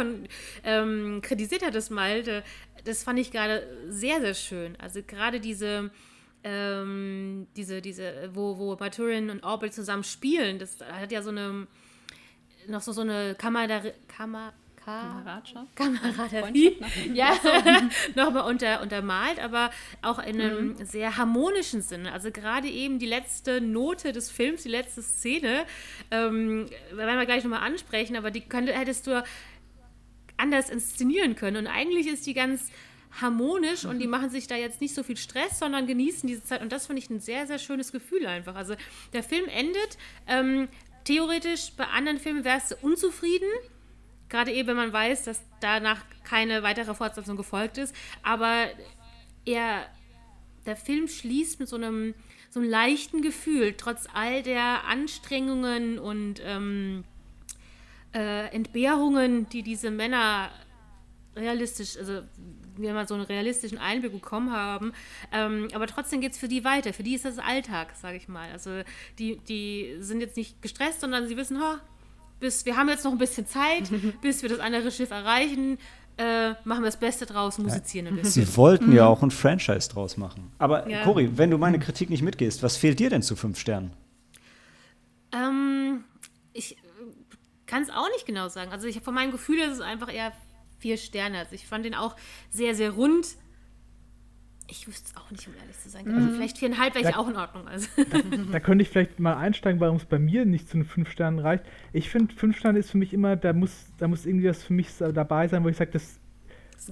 ähm, kritisiert hattest, Malte, das fand ich gerade sehr, sehr schön. Also gerade diese, ähm, diese, diese, wo, wo Maturin und Orbit zusammen spielen, das hat ja so eine, noch so, so eine Kamera, Kamera, Kameradschaft? Kameraderie, ja, nochmal unter, untermalt, aber auch in einem sehr harmonischen Sinne. Also gerade eben die letzte Note des Films, die letzte Szene, ähm, werden wir gleich nochmal ansprechen, aber die könnte, hättest du anders inszenieren können. Und eigentlich ist die ganz harmonisch und die machen sich da jetzt nicht so viel Stress, sondern genießen diese Zeit. Und das finde ich ein sehr, sehr schönes Gefühl einfach. Also der Film endet. Ähm, theoretisch bei anderen Filmen wärst du unzufrieden. Gerade eben, wenn man weiß, dass danach keine weitere Fortsetzung gefolgt ist. Aber er, der Film schließt mit so einem, so einem leichten Gefühl, trotz all der Anstrengungen und ähm, äh, Entbehrungen, die diese Männer realistisch, also wir mal so einen realistischen Einblick bekommen haben. Ähm, aber trotzdem geht es für die weiter. Für die ist das Alltag, sage ich mal. Also die, die sind jetzt nicht gestresst, sondern sie wissen, ha, bis, wir haben jetzt noch ein bisschen Zeit, bis wir das andere Schiff erreichen. Äh, machen wir das Beste draus, musizieren ein bisschen. Sie wollten ja auch ein Franchise draus machen. Aber Ja. Cory, wenn du meine Kritik nicht mitgehst, was fehlt dir denn zu fünf Sternen? Ähm, ich kann es auch nicht genau sagen. Also ich, von meinem Gefühl ist es einfach eher vier Sterne. Also ich fand den auch sehr, sehr rund. Ich wüsste es auch nicht, um ehrlich zu sein. Also vielleicht viereinhalb wäre ich Da- auch in Ordnung. Also. Da könnte ich vielleicht mal einsteigen, warum es bei mir nicht zu den fünf Sternen reicht. Ich finde, fünf Sterne ist für mich immer, da muss, da muss irgendwie was für mich dabei sein, wo ich sage, das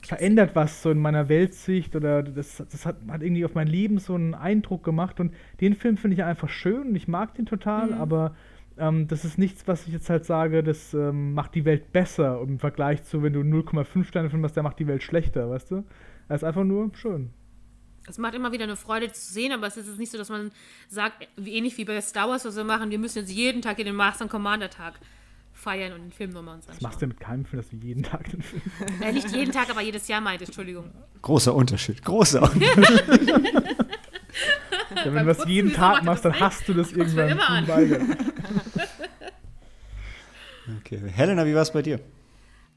verändert was so in meiner Weltsicht oder das, das hat, hat irgendwie auf mein Leben so einen Eindruck gemacht und den Film finde ich einfach schön und ich mag den total, aber ähm, das ist nichts, was ich jetzt halt sage, das ähm, macht die Welt besser im Vergleich zu, wenn du 0,5 Sterne Film hast, der macht die Welt schlechter, weißt du? Er ist einfach nur schön. Es macht immer wieder eine Freude zu sehen, aber es ist nicht so, dass man sagt, wie ähnlich wie bei Star Wars, was wir machen, wir müssen jetzt jeden Tag in den Master Commander Tag feiern und den Film nochmal uns anschauen. Das machst du mit keinem Film, dass du jeden Tag den Film. Äh, nicht jeden Tag, aber jedes Jahr meinte, Entschuldigung. Großer Unterschied, großer Unterschied. ja, wenn du das jeden Tag machst, dann hast du das irgendwann immer an. beide. Okay. Helena, wie war es bei dir?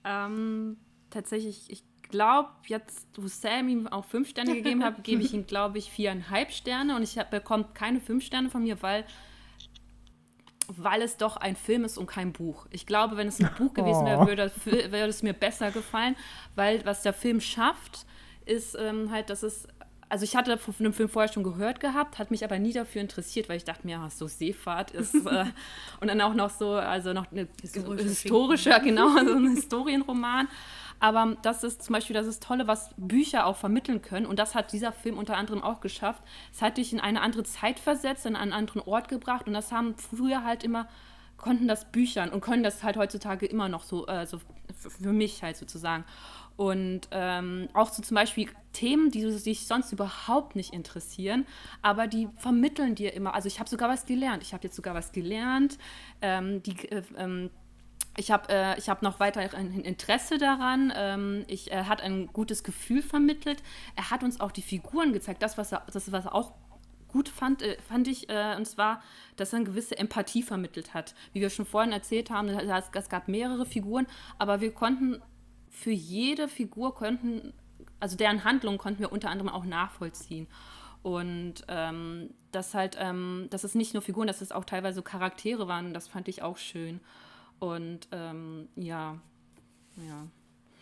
Ähm, tatsächlich, ich glaube, jetzt, wo Sam ihm auch fünf Sterne gegeben hat, gebe ich ihm, glaube ich, viereinhalb Sterne. Und ich bekomme keine fünf Sterne von mir, weil, weil es doch ein Film ist und kein Buch. Ich glaube, wenn es ein Buch gewesen wäre, Oh. würde, würde es mir besser gefallen, weil was der Film schafft, ist ähm, halt, dass es. Also ich hatte von dem Film vorher schon gehört gehabt, hat mich aber nie dafür interessiert, weil ich dachte mir, ja, so Seefahrt ist äh, und dann auch noch so, also noch eine Historische historischer, genau, so ein Historienroman. Aber das ist zum Beispiel das ist Tolle, was Bücher auch vermitteln können. Und das hat dieser Film unter anderem auch geschafft. Es hat dich in eine andere Zeit versetzt, in einen anderen Ort gebracht. Und das haben früher halt immer, konnten das Büchern und können das halt heutzutage immer noch so, äh, so für mich halt sozusagen. Und ähm, auch so zum Beispiel Themen, die sich sonst überhaupt nicht interessieren, aber die vermitteln dir immer. Also ich habe sogar was gelernt. Ich habe jetzt sogar was gelernt. Ähm, die, äh, ähm, ich habe äh, hab noch weiter ein Interesse daran. Ähm, ich, er hat ein gutes Gefühl vermittelt. Er hat uns auch die Figuren gezeigt. Das, was er, das, was er auch gut fand, äh, fand ich, äh, und zwar, dass er eine gewisse Empathie vermittelt hat. Wie wir schon vorhin erzählt haben, es, es gab mehrere Figuren, aber wir konnten für jede Figur konnten, also deren Handlung konnten wir unter anderem auch nachvollziehen. Und ähm, dass halt, ähm, dass es nicht nur Figuren, dass es auch teilweise Charaktere waren, das fand ich auch schön. Und ähm, ja, ja.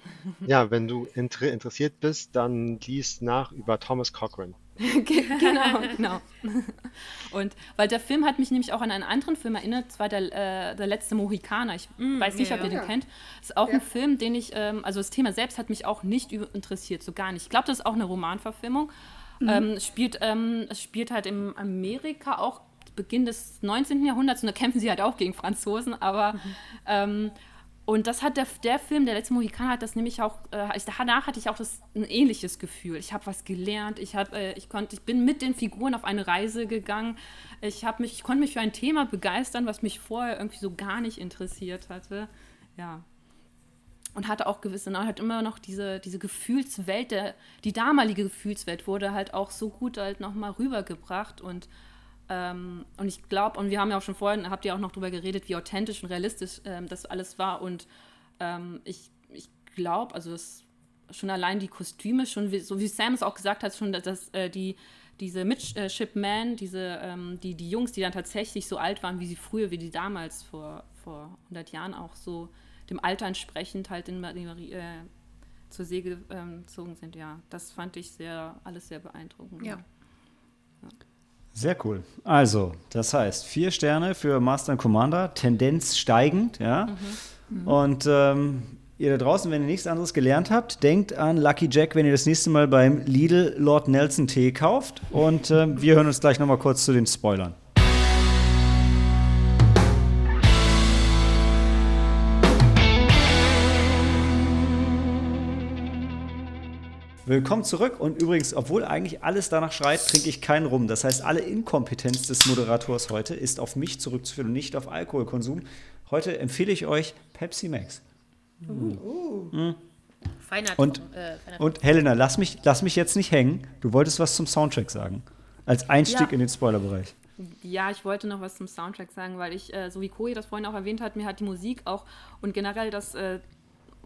Ja, wenn du inter interessiert bist, dann liest nach über Thomas Cochran. Ge- genau, genau. Und weil der Film hat mich nämlich auch an einen anderen Film erinnert, zwar der, äh, der letzte Mohikaner. Ich weiß nicht, ja, ob ihr ja. den kennt. ist auch ein Film, den ich, ähm, also das Thema selbst hat mich auch nicht interessiert, so gar nicht. Ich glaube, das ist auch eine Romanverfilmung. Ähm, es spielt, ähm, es spielt halt in Amerika auch Beginn des 19. Jahrhunderts und da kämpfen sie halt auch gegen Franzosen, aber ähm, und das hat der, der Film, der letzte Mohikaner, hat das nämlich auch, äh, ich, danach hatte ich auch das, ein ähnliches Gefühl. Ich habe was gelernt, ich, hab, äh, ich, konnt, ich bin mit den Figuren auf eine Reise gegangen. Ich, mich, ich konnte mich für ein Thema begeistern, was mich vorher irgendwie so gar nicht interessiert hatte. Ja. Und hatte auch gewisse, und hat immer noch diese, diese Gefühlswelt, der, die damalige Gefühlswelt wurde halt auch so gut halt nochmal rübergebracht und ähm, und ich glaube, und wir haben ja auch schon vorhin, habt ihr auch noch drüber geredet, wie authentisch und realistisch ähm, das alles war. Und ähm, ich, ich glaube, also das, schon allein die Kostüme, schon wie, so wie Sam es auch gesagt hat, schon, dass, äh, die, diese Midshipmen, diese, ähm, die, die Jungs, die dann tatsächlich so alt waren, wie sie früher, wie die damals vor, vor 100 Jahren auch so dem Alter entsprechend halt in, in, äh, zur See ähm, gezogen sind. Ja, das fand ich sehr, alles sehr beeindruckend. Ja. Sehr cool. Also, das heißt, vier Sterne für Master and Commander, Tendenz steigend, ja. Und ähm, ihr da draußen, wenn ihr nichts anderes gelernt habt, denkt an Lucky Jack, wenn ihr das nächste Mal beim Lidl Lord Nelson Tee kauft. Und ähm, wir hören uns gleich nochmal kurz zu den Spoilern. Willkommen zurück und übrigens, obwohl eigentlich alles danach schreit, trinke ich keinen Rum. Das heißt, alle Inkompetenz des Moderators heute ist auf mich zurückzuführen und nicht auf Alkoholkonsum. Heute empfehle ich euch Pepsi Max. Feiner Und- äh, feiner Und Helena, lass mich, lass mich jetzt nicht hängen. Du wolltest was zum Soundtrack sagen. Als Einstieg Ja. in den Spoilerbereich. Ja, ich wollte noch was zum Soundtrack sagen, weil ich, äh, so wie Koi das vorhin auch erwähnt hat, mir hat die Musik auch und generell das äh,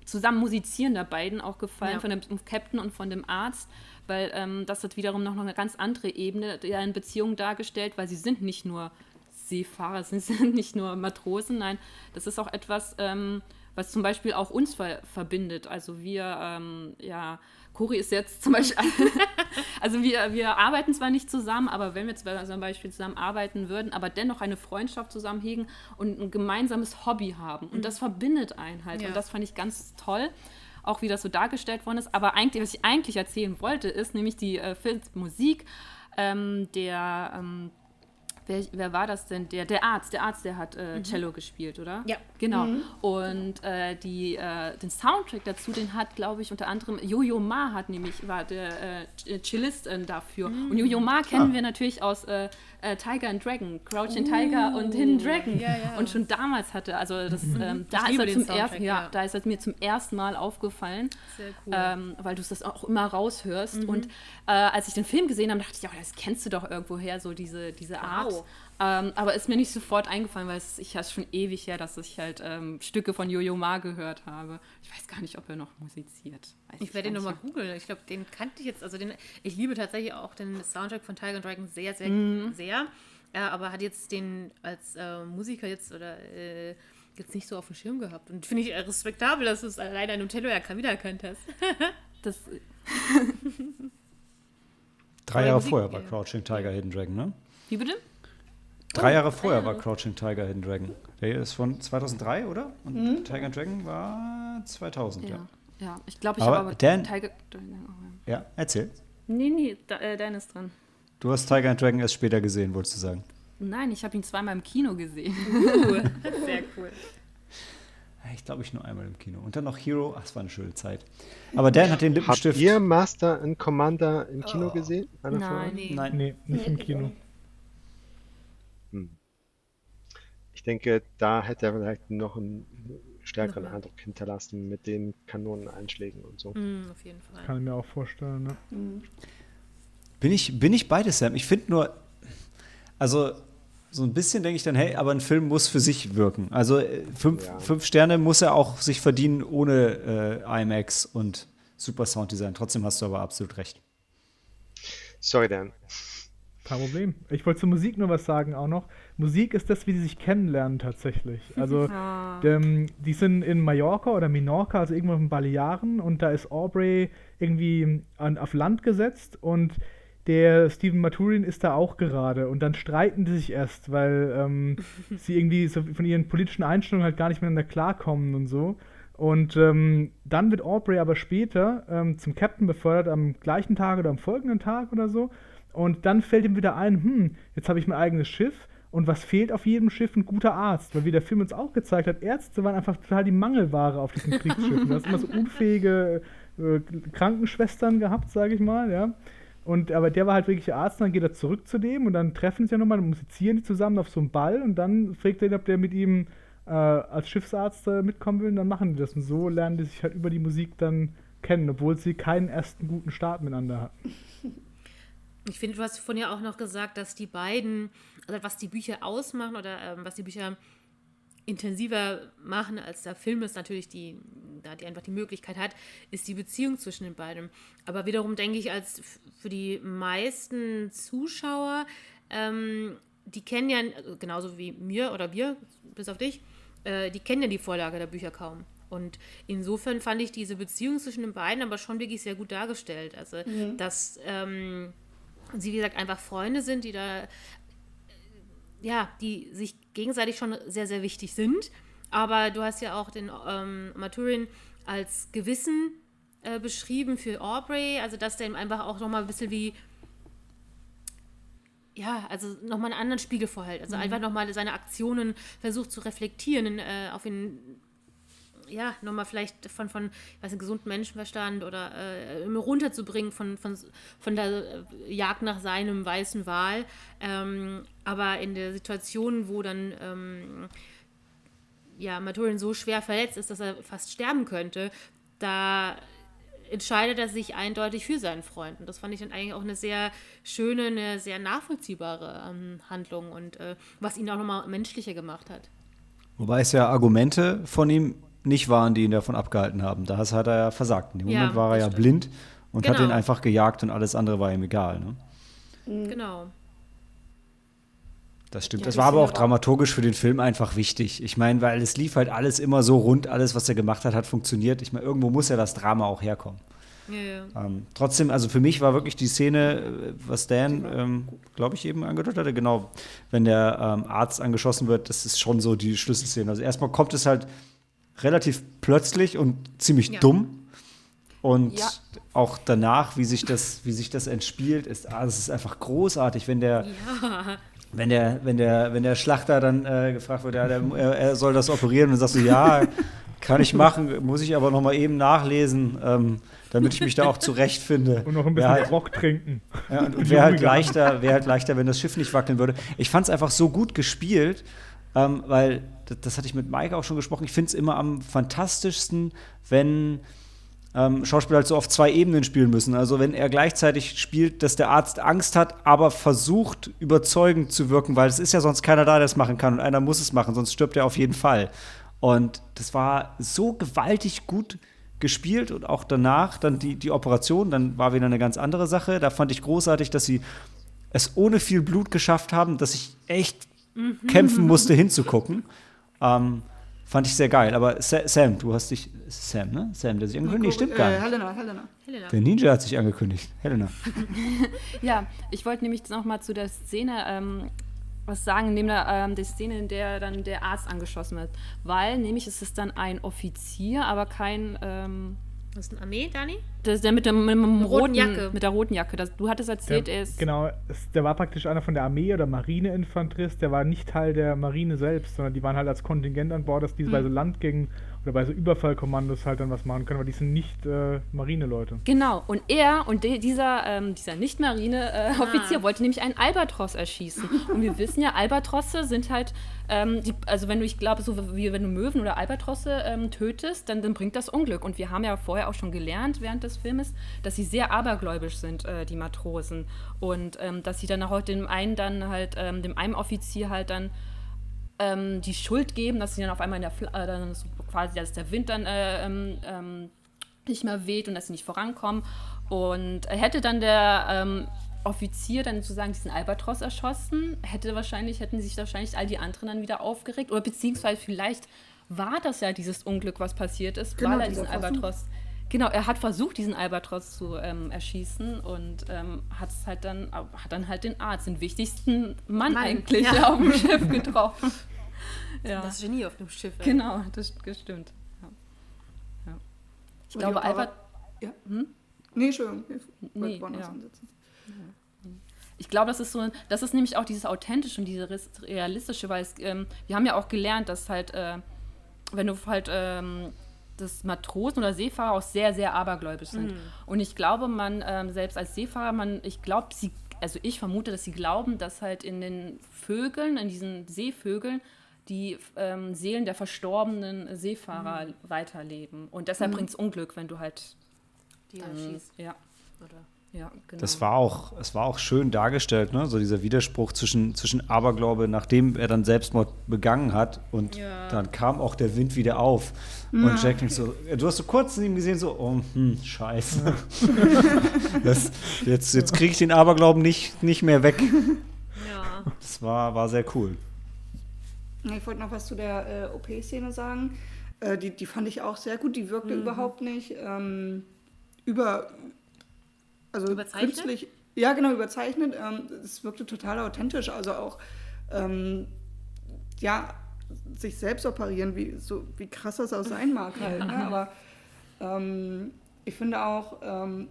zusammen Musizieren der beiden auch gefallen, Ja. von dem Captain und von dem Arzt, weil ähm, das hat wiederum noch eine ganz andere Ebene der in Beziehung dargestellt, weil sie sind nicht nur Seefahrer, sie sind nicht nur Matrosen, nein, das ist auch etwas, ähm, was zum Beispiel auch uns ver verbindet. Also wir, ähm, ja, Cori ist jetzt zum Beispiel, also wir, wir arbeiten zwar nicht zusammen, aber wenn wir zum Beispiel zusammen arbeiten würden, aber dennoch eine Freundschaft zusammen hegen und ein gemeinsames Hobby haben. Und das verbindet einen halt. Ja. Und das fand ich ganz toll. Auch wie das so dargestellt worden ist. Aber eigentlich, was ich eigentlich erzählen wollte, ist nämlich die äh, Filmmusik, ähm, der ähm, wer, wer war das denn? Der, der Arzt, der Arzt, der hat äh, Cello gespielt, oder? Ja. Genau. Und äh, die, äh, den Soundtrack dazu, den hat, glaube ich, unter anderem Jojo Ma hat nämlich, war der äh, Cellist äh, dafür. Und Jojo Ma kennen wir natürlich aus äh, äh, Tiger and Dragon, Crouching Tiger und Hidden Dragon. Ja, ja. Und schon damals hatte, also das, ähm, da ist er zum ersten, ja, ja. da ist er mir zum ersten Mal aufgefallen Sehr cool. ähm, weil du das auch immer raushörst. Und äh, als ich den Film gesehen habe, dachte ich, ja, das kennst du doch irgendwoher, so diese, diese Art. Wow. Ähm, aber ist mir nicht sofort eingefallen, weil es ich ist schon ewig her, dass ich halt ähm, Stücke von Jojo Ma gehört habe. Ich weiß gar nicht, ob er noch musiziert. Weiß Ich werde den nochmal googeln. Ich glaube, den kannte ich jetzt. Also den, ich liebe tatsächlich auch den Soundtrack von Tiger and Dragon sehr, sehr, Mhm. sehr. Ja, aber hat jetzt den als äh, Musiker jetzt oder äh, jetzt nicht so auf dem Schirm gehabt. Und finde ich respektabel, dass du es alleine an Nutella ja wiedererkannt hast. Das, Drei Jahre Musik- vorher war. Crouching Tiger, Hidden Dragon, ne? wie bitte? Drei Jahre vorher war Crouching Tiger, Hidden Dragon. Der ist von 2003, oder? Und Tiger and Dragon war 2000, ja. Ja. Ja, ich glaube, ich Aber habe aber Dan- Tiger. Ja, erzähl. Nee, nee, da, äh, Dan ist dran. Du hast Tiger and Dragon erst später gesehen, wolltest du sagen. Nein, ich habe ihn zweimal im Kino gesehen. Sehr cool. Ich glaube, ich nur einmal im Kino. Und dann noch Hero. Ach, es war eine schöne Zeit. Aber Dan hat den Habt Lippenstift. ihr Master and Commander im Kino gesehen? Einer von Nein. Nee. Nein. Nee, nicht im Kino. Ich denke, da hätte er vielleicht noch einen stärkeren Noch mehr. Eindruck hinterlassen mit den Kanoneneinschlägen und so. Mm, auf jeden Fall. Kann ich mir auch vorstellen. Ne? Bin ich, bin ich beides, Sam? Ich finde nur, also so ein bisschen denke ich dann, hey, aber ein Film muss für sich wirken. Also äh, fünf, Ja. fünf Sterne muss er auch sich verdienen ohne äh, IMAX und Super Sounddesign. Trotzdem hast du aber absolut recht. Sorry, Dan. Kein Problem. Ich wollte zur Musik nur was sagen auch noch. Musik ist das, wie sie sich kennenlernen tatsächlich. Also ähm, die sind in Mallorca oder Minorca, also irgendwo auf den Balearen und da ist Aubrey irgendwie an, auf Land gesetzt und der Stephen Maturin ist da auch gerade und dann streiten die sich erst, weil ähm, sie irgendwie so von ihren politischen Einstellungen halt gar nicht miteinander klarkommen und so. Und ähm, dann wird Aubrey aber später ähm, zum Captain befördert, am gleichen Tag oder am folgenden Tag oder so. Und dann fällt ihm wieder ein, hm, jetzt habe ich mein eigenes Schiff. Und was fehlt auf jedem Schiff? Ein guter Arzt. Weil wie der Film uns auch gezeigt hat, Ärzte waren einfach total die Mangelware auf diesen Kriegsschiffen. Du hast immer so unfähige äh, Krankenschwestern gehabt, sage ich mal, ja. Und, aber der war halt wirklich Arzt, und dann geht er zurück zu dem und dann treffen sie ja nochmal, dann musizieren die zusammen auf so einem Ball und dann fragt er ihn, ob der mit ihm äh, als Schiffsarzt äh, mitkommen will und dann machen die das. Und so lernen die sich halt über die Musik dann kennen, obwohl sie keinen ersten guten Start miteinander hatten. Ich finde, du hast vorhin ja auch noch gesagt, dass die beiden, also was die Bücher ausmachen oder ähm, was die Bücher intensiver machen als der Film ist natürlich die, da die einfach die Möglichkeit hat, ist die Beziehung zwischen den beiden. Aber wiederum denke ich, als für die meisten Zuschauer, ähm, die kennen ja, also genauso wie mir oder wir, bis auf dich, äh, die kennen ja die Vorlage der Bücher kaum. Und insofern fand ich diese Beziehung zwischen den beiden aber schon wirklich sehr gut dargestellt. Also, dass ähm, sie, wie gesagt, einfach Freunde sind, die da ja, die sich gegenseitig schon sehr, sehr wichtig sind. Aber du hast ja auch den ähm, Maturin als Gewissen äh, beschrieben für Aubrey, also dass der ihm einfach auch nochmal ein bisschen wie, ja, also nochmal einen anderen Spiegel vorhält. Also einfach nochmal seine Aktionen versucht zu reflektieren, äh, auf ihn, ja, nochmal vielleicht von, von weiß nicht, gesunden Menschenverstand oder äh, runterzubringen von, von, von der Jagd nach seinem weißen Wal. Ähm, aber in der Situation, wo dann ähm, ja, Maturin so schwer verletzt ist, dass er fast sterben könnte, da entscheidet er sich eindeutig für seinen Freund. Und das fand ich dann eigentlich auch eine sehr schöne, eine sehr nachvollziehbare ähm, Handlung und äh, was ihn auch nochmal menschlicher gemacht hat. Wobei es ja Argumente von ihm nicht waren, die ihn davon abgehalten haben. Da hat er ja versagt. In dem Ja, Moment war er ja stimmt. blind und hat Genau. ihn einfach gejagt und alles andere war ihm egal. Ne? Genau. Das stimmt. Ja, das war aber auch dramaturgisch für den Film einfach wichtig. Ich meine, weil es lief halt alles immer so rund, alles, was er gemacht hat, hat funktioniert. Ich meine, irgendwo muss ja das Drama auch herkommen. Ja, ja. Ähm, trotzdem, also für mich war wirklich die Szene, äh, was Dan, ähm, glaube ich, eben angedeutet hatte, genau, wenn der ähm, Arzt angeschossen wird, das ist schon so die Schlüsselszene. Also erstmal kommt es halt relativ plötzlich und ziemlich Ja. dumm. Und Ja. auch danach, wie sich das, wie sich das entspielt, ist, ah, das ist einfach großartig, wenn der, wenn der, wenn der, wenn der Schlachter dann äh, gefragt wird, ja, der, er, er soll das operieren, und dann sagst du, ja, kann ich machen, muss ich aber noch mal eben nachlesen, ähm, damit ich mich da auch zurechtfinde. Und noch ein bisschen halt, Rock trinken. ja, und und wäre halt leichter, wäre halt leichter, wenn das Schiff nicht wackeln würde. Ich fand es einfach so gut gespielt, ähm, weil das, das hatte ich mit Mike auch schon gesprochen. Ich finde es immer am fantastischsten, wenn ähm, Schauspieler halt so auf zwei Ebenen spielen müssen. Also wenn er gleichzeitig spielt, dass der Arzt Angst hat, aber versucht überzeugend zu wirken, weil es ist ja sonst keiner da, der es machen kann und einer muss es machen, sonst stirbt er auf jeden Fall. Und das war so gewaltig gut gespielt und auch danach dann die, die Operation, dann war wieder eine ganz andere Sache. Da fand ich großartig, dass sie es ohne viel Blut geschafft haben, dass ich echt kämpfen musste hinzugucken. Ähm, fand ich sehr geil. Aber Sa Sam, du hast dich. Sam, ne? Sam, der sich angekündigt. Stimmt gar Äh, nicht. Helena, Helena. Helena. Der Ninja hat sich angekündigt. Helena. Ja, ich wollte nämlich noch mal zu der Szene ähm, was sagen, neben der, ähm, der Szene, in der dann der Arzt angeschossen wird. Weil nämlich ist es dann ein Offizier, aber kein. Ähm, Was ist eine Armee, Dani? das ist der mit, dem, mit, dem roten roten, Jacke. mit der roten Jacke. Das, du hattest erzählt, Der, er ist. genau, der war praktisch einer von der Armee oder Marineinfanterist. Der war nicht Teil der Marine selbst, sondern die waren halt als Kontingent an Bord, dass die bei so Landgängen oder bei so Überfallkommandos halt dann was machen können, aber die sind nicht äh, Marineleute. Genau, und er und de, dieser, ähm, dieser Nicht-Marine-Offizier wollte nämlich einen Albatros erschießen. Und wir wissen ja, Albatrosse sind halt, ähm, die, also wenn du, ich glaube, so wie wenn du Möwen oder Albatrosse ähm, tötest, dann, dann bringt das Unglück. Und wir haben ja vorher auch schon gelernt während des Filmes, dass sie sehr abergläubisch sind, äh, die Matrosen. Und ähm, dass sie dann auch dem einen dann halt, ähm, dem einen Offizier halt dann ähm, die Schuld geben, dass sie dann auf einmal in der Fl äh, dann so quasi, dass der Wind dann äh, ähm, ähm, nicht mehr weht und dass sie nicht vorankommen. Und hätte dann der ähm, Offizier dann sozusagen diesen Albatros erschossen, hätte wahrscheinlich, hätten sich wahrscheinlich all die anderen dann wieder aufgeregt. Oder beziehungsweise vielleicht war das ja dieses Unglück, was passiert ist, Genau, weil er diesen. Albatros. Genau, er hat versucht, diesen Albatros zu ähm, erschießen und ähm, hat halt dann, hat dann halt den Arzt, den wichtigsten Mann, Mann, eigentlich ja. auf dem Schiff getroffen. ja. Das Genie auf dem Schiff. ey. Genau, das, das stimmt. Ja. Ja. Ich Und glaube, Albert, Ja. Hm? Nee, Entschuldigung. Ich Nee, ja. ich glaube, das ist so, das ist nämlich auch dieses authentische und dieses realistische, weil es, ähm, wir haben ja auch gelernt, dass halt, äh, wenn du halt ähm, dass Matrosen oder Seefahrer auch sehr, sehr abergläubisch sind. Und ich glaube, man ähm, selbst als Seefahrer, man, ich glaube, sie, also ich vermute, dass sie glauben, dass halt in den Vögeln, in diesen Seevögeln, die ähm, Seelen der verstorbenen Seefahrer weiterleben. Und deshalb bringt es Unglück, wenn du halt Die dann, erschießt. ja, Oder? ja, genau. Das war auch, es war auch schön dargestellt, ne? So dieser Widerspruch zwischen, zwischen Aberglaube, nachdem er dann Selbstmord begangen hat und Ja. dann kam auch der Wind wieder auf. Und Jack denkt so, du hast so kurz in ihm gesehen, so, oh, hm, scheiße. das, jetzt jetzt kriege ich den Aberglauben nicht, nicht mehr weg. Ja. Das war, war sehr cool. Ich wollte noch was zu der äh, OP-Szene sagen. Äh, die, die fand ich auch sehr gut. Die wirkte überhaupt nicht ähm, über. Also Überzeichnet? künstlich. Ja, genau, überzeichnet. Ähm, es wirkte total authentisch. Also auch. Ähm, ja, sich selbst operieren, wie, so, wie krass das auch sein mag halt. Ne? Aber ähm, ich finde auch, ähm,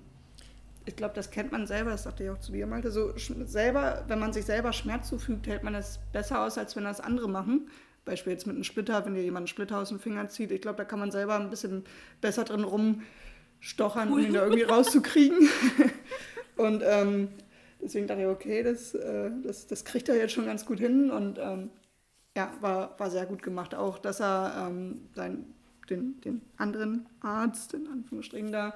ich glaube, das kennt man selber, das sagte ich auch zu dir, Malte, so selber, wenn man sich selber Schmerz zufügt, hält man es besser aus, als wenn das andere machen. Beispiel jetzt mit einem Splitter, wenn dir jemand einen Splitter aus dem Finger zieht. Ich glaube, da kann man selber ein bisschen besser drin rumstochern, um ihn da irgendwie rauszukriegen. Und ähm, deswegen dachte ich, okay, das, äh, das, das kriegt er jetzt schon ganz gut hin. Und ähm, ja, war, war sehr gut gemacht. Auch, dass er ähm, sein, den, den anderen Arzt, in Anführungsstrichen da,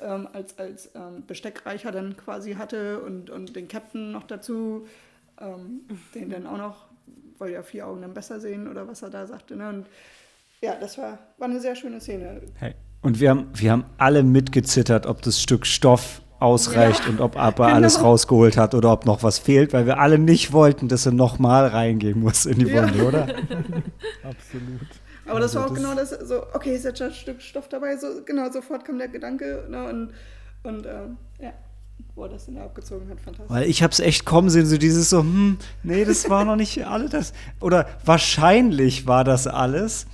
ähm, als, als ähm, Besteckreicher dann quasi hatte und, und den Captain noch dazu, ähm, den dann auch noch, weil ja vier Augen dann besser sehen oder was er da sagte. Ne? Und ja, das war, war eine sehr schöne Szene. Hey. Und wir haben, wir haben alle mitgezittert, ob das Stück Stoff ausreicht Ja, und ob Abba alles genau. rausgeholt hat oder ob noch was fehlt, weil wir alle nicht wollten, dass er nochmal reingehen muss in die Ja. Wunde, oder? Absolut. Aber das war auch das- genau das, so, okay, ist jetzt schon ein Stück Stoff dabei, so, genau, sofort kam der Gedanke, ne, und, und ähm, ja, wo er das dann abgezogen hat, fantastisch. Weil ich hab's echt kommen sehen, so dieses so, hm, nee, das war noch nicht alles das. Oder wahrscheinlich war das alles.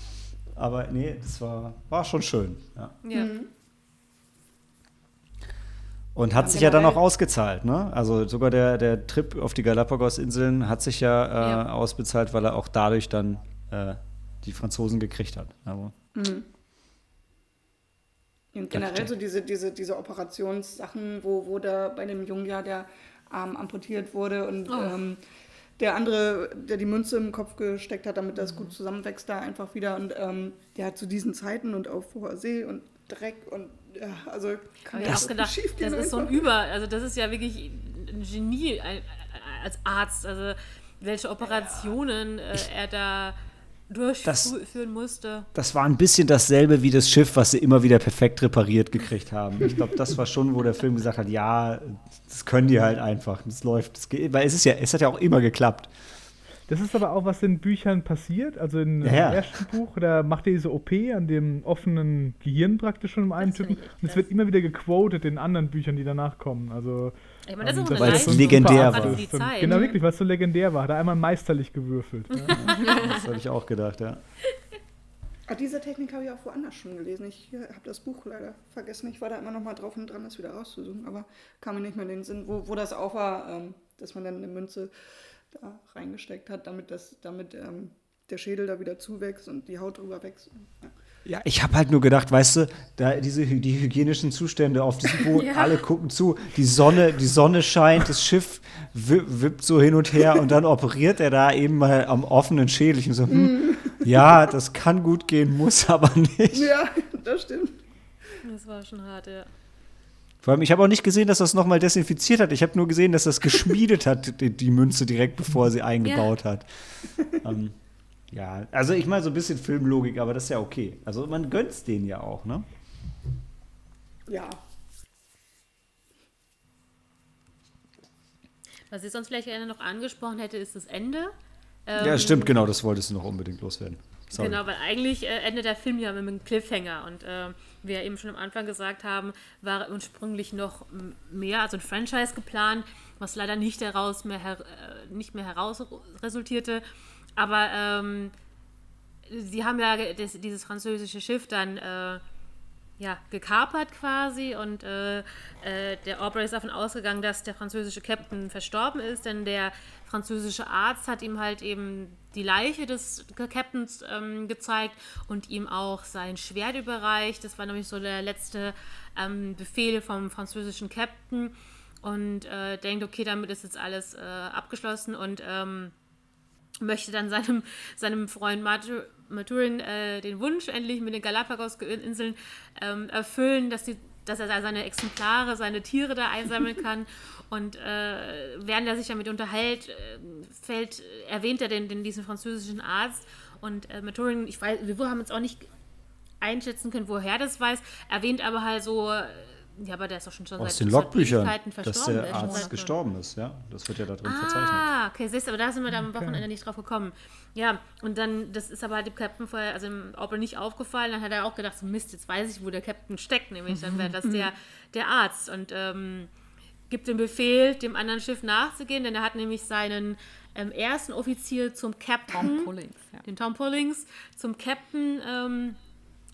Aber nee, das war, war schon schön. Ja. Ja. Und hat sich ja dann auch ausgezahlt, ne? Also sogar der, der Trip auf die Galapagos-Inseln hat sich ja, äh, ja, ausbezahlt, weil er auch dadurch dann äh, die Franzosen gekriegt hat. Aber mhm. Und generell so diese, diese, diese Operationssachen, wo, wo da bei dem Jungen ja der Arm amputiert wurde und oh. ähm, der andere, der die Münze im Kopf gesteckt hat, damit das gut mhm. zusammenwächst, da einfach wieder. Und ähm, ja, zu diesen Zeiten und auf hoher See und Dreck und ja, also kann ich auch gedacht, das ist so ein Über, also das ist ja wirklich ein Genie als Arzt, also welche Operationen äh, er da durchführen das, musste. Das war ein bisschen dasselbe wie das Schiff, was sie immer wieder perfekt repariert gekriegt haben. Ich glaube, das war schon, wo der Film gesagt hat, ja, das können die halt einfach, das läuft, das geht, weil es ist ja, es hat ja auch immer geklappt. Das ist aber auch, was in Büchern passiert. Also in, ja. im ersten Buch, da macht er diese OP an dem offenen Gehirn praktisch schon im einen Typen. Und es wird immer wieder gequotet in anderen Büchern, die danach kommen. Also, ich meine, das ist ähm, weil es legendär war. Genau, wirklich, weil es so legendär war. Hat er einmal meisterlich gewürfelt. Ja. das habe ich auch gedacht, ja. Ah, diese Technik habe ich auch woanders schon gelesen. Ich habe das Buch leider vergessen. Ich war da immer noch mal drauf und dran, das wieder rauszusuchen. Aber kam mir nicht mehr in den Sinn, wo, wo das auch war, ähm, dass man dann eine Münze da reingesteckt hat, damit, das, damit ähm, der Schädel da wieder zuwächst und die Haut drüber wächst. Ja. Ja, ich habe halt nur gedacht, weißt du, da diese die hygienischen Zustände auf diesem Boot, ja. alle gucken zu, die Sonne, die Sonne scheint, das Schiff wippt so hin und her und dann operiert er da eben mal am offenen Schädel. Und so, hm, ja, das kann gut gehen, muss aber nicht. Ja, das stimmt. Das war schon hart, ja. Vor allem, ich habe auch nicht gesehen, dass das nochmal desinfiziert hat. Ich habe nur gesehen, dass das geschmiedet hat, die, die, Münze direkt bevor sie eingebaut ja. hat. ähm, ja, also ich meine so ein bisschen Filmlogik, aber das ist ja okay. Also man gönnt es denen ja auch, ne? Ja. Was ich sonst vielleicht gerne noch angesprochen hätte, ist das Ende. Ähm, ja, stimmt, genau, das wolltest du noch unbedingt loswerden. Sorry. Genau, weil eigentlich äh, endet der Film ja mit einem Cliffhanger und äh, wie wir eben schon am Anfang gesagt haben, war ursprünglich noch mehr, also ein Franchise geplant, was leider nicht, heraus mehr, her, äh, nicht mehr heraus resultierte. Aber ähm, sie haben ja das, dieses französische Schiff dann äh, ja, gekapert quasi und äh, äh, der Aubrey ist davon ausgegangen, dass der französische Captain verstorben ist, denn der französische Arzt hat ihm halt eben die Leiche des Captains ähm, gezeigt und ihm auch sein Schwert überreicht. Das war nämlich so der letzte ähm, Befehl vom französischen Captain und äh, denkt, okay, damit ist jetzt alles äh, abgeschlossen und ähm, möchte dann seinem, seinem Freund Maturin äh, den Wunsch endlich mit den Galapagos-Inseln ähm, erfüllen, dass, die, dass er seine Exemplare, seine Tiere da einsammeln kann. Und äh, während er sich damit unterhält, äh, fällt, erwähnt er den, den, diesen französischen Arzt. Und äh, Maturin, ich weiß, wir haben jetzt auch nicht einschätzen können, woher das weiß, erwähnt aber halt so ja, aber der ist doch schon, schon Aus seit den Logbüchern, dass der Arzt gestorben ist, ja. Das wird ja da drin ah, verzeichnet. Ah, okay, siehst du, aber da sind wir da am Wochenende okay. nicht drauf gekommen. Ja, und dann, das ist aber halt dem Captain vorher, also dem Opel nicht aufgefallen, dann hat er auch gedacht, so Mist, jetzt weiß ich, wo der Captain steckt, nämlich dann wäre das der, der Arzt und ähm, gibt den Befehl, dem anderen Schiff nachzugehen, denn er hat nämlich seinen ähm, ersten Offizier zum Captain, Tom Pullings, ja. den Tom Pullings, zum Captain ähm,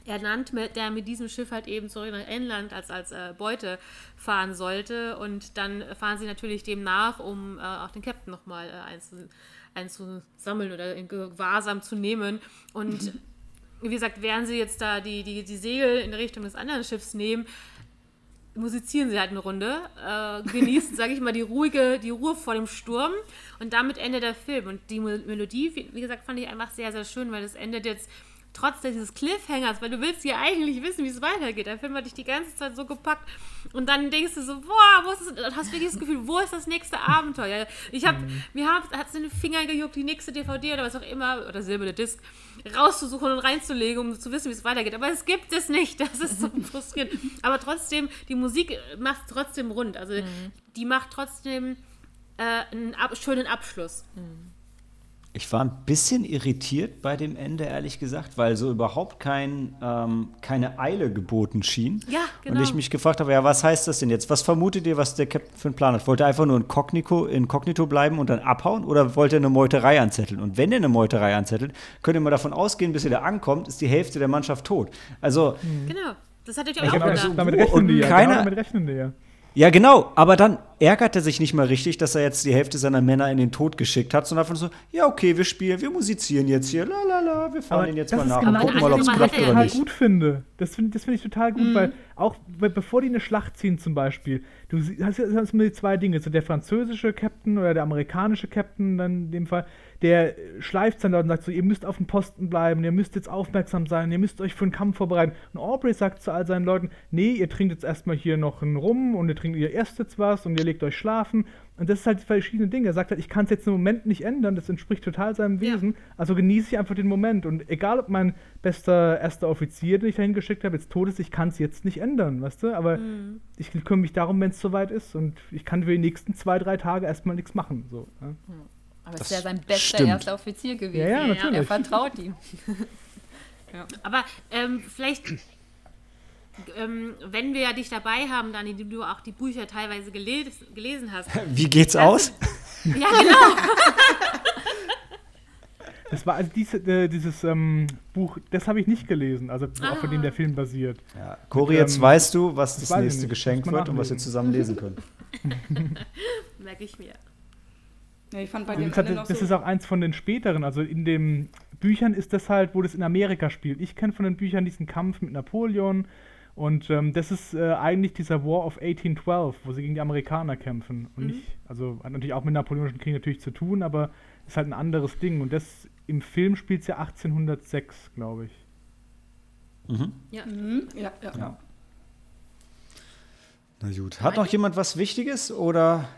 ernannt, der mit diesem Schiff halt eben zurück nach England als, als äh, Beute fahren sollte. Und dann fahren sie natürlich dem nach, um äh, auch den Captain nochmal äh, einzu, einzusammeln oder in Gewahrsam zu nehmen. Und wie gesagt, während sie jetzt da die, die, die Segel in Richtung des anderen Schiffs nehmen, musizieren sie halt eine Runde, äh, genießen, sage ich mal, die ruhige, die Ruhe vor dem Sturm und damit endet der Film. Und die Melodie, wie, wie gesagt, fand ich einfach sehr, sehr schön, weil es endet jetzt trotz dieses Cliffhangers, weil du willst ja eigentlich wissen, wie es weitergeht. Der Film hat dich die ganze Zeit so gepackt und dann denkst du so, boah, wo ist das, hast wirklich das Gefühl, wo ist das nächste Abenteuer? Ich habe, mhm. mir hat es in den Finger gejuckt, die nächste DVD oder was auch immer, oder silberne Disc, rauszusuchen und reinzulegen, um zu wissen, wie es weitergeht. Aber es gibt es nicht, das ist so frustrierend. Aber trotzdem, die Musik macht trotzdem rund. Also mhm. die macht trotzdem äh, einen ab schönen Abschluss. Mhm. Ich war ein bisschen irritiert bei dem Ende, ehrlich gesagt, weil so überhaupt kein, ähm, keine Eile geboten schien. Ja, genau. Und ich mich gefragt habe, ja, was heißt das denn jetzt? Was vermutet ihr, was der Captain für einen Plan hat? Wollte er einfach nur inkognito, inkognito bleiben und dann abhauen oder wollte er eine Meuterei anzetteln? Und wenn er eine Meuterei anzettelt, könnt ihr mal davon ausgehen, bis er da ankommt, ist die Hälfte der Mannschaft tot. Also. Genau. Das hatte ich auch, auch gedacht. Damit rechnen die ja. Keiner, genau damit rechnen die ja. Ja, genau, aber dann ärgert er sich nicht mal richtig, dass er jetzt die Hälfte seiner Männer in den Tod geschickt hat, sondern einfach so, ja, okay, wir spielen, wir musizieren jetzt hier, la la la, wir fahren Aber ihn jetzt das mal ist nach genau und gucken mal, ob es klappt oder er total nicht. gut finde. Das finde das find ich total gut, weil auch be- bevor die eine Schlacht ziehen zum Beispiel, du hast, ja- hast immer die zwei Dinge, so der französische Captain oder der amerikanische Captain dann in dem Fall, der schleift dann dort und sagt so, ihr müsst auf dem Posten bleiben, ihr müsst jetzt aufmerksam sein, ihr müsst euch für den Kampf vorbereiten. Und Aubrey sagt zu all seinen Leuten, nee, ihr trinkt jetzt erstmal hier noch einen Rum und ihr trinkt ihr erst jetzt was und ihr legt euch schlafen. Und das ist halt verschiedene Dinge. Er sagt halt, ich kann es jetzt im Moment nicht ändern, das entspricht total seinem Ja. Wesen. Also genieße ich einfach den Moment. Und egal, ob mein bester erster Offizier, den ich dahin geschickt habe, jetzt tot ist, ich kann es jetzt nicht ändern, weißt du? Aber Mhm. ich kümmere mich darum, wenn es soweit ist. Und ich kann für die nächsten zwei, drei Tage erstmal nichts machen. So, ja. Aber es Das ist ja sein bester stimmt. erster Offizier gewesen. Ja, ja, Ja, natürlich. Er vertraut ihm. Aber ähm, vielleicht, ähm, wenn wir ja dich dabei haben, Dani, die du auch die Bücher teilweise geles gelesen hast. Wie geht's aus? ja, genau. Das war also diese, äh, dieses ähm, Buch, das habe ich nicht gelesen, also auf dem der Film basiert. Ja, Cori, jetzt ähm, weißt du, was das nächste. Geschenk wird und was wir zusammen lesen können. Merke ich mir. Ja, ich fand bei dem das, hat, Ende noch das so, ist auch eins von den späteren. Also in den Büchern ist das halt, wo das in Amerika spielt. Ich kenne von den Büchern diesen Kampf mit Napoleon. Und ähm, das ist äh, eigentlich dieser War of 1812, wo sie gegen die Amerikaner kämpfen. Und nicht, also hat natürlich auch mit Napoleonischen Krieg natürlich zu tun, aber ist halt ein anderes Ding. Und das im Film spielt es ja 1806, glaube ich. mhm, ja, ja. Ja. Na gut. Hat noch jemand was Wichtiges oder?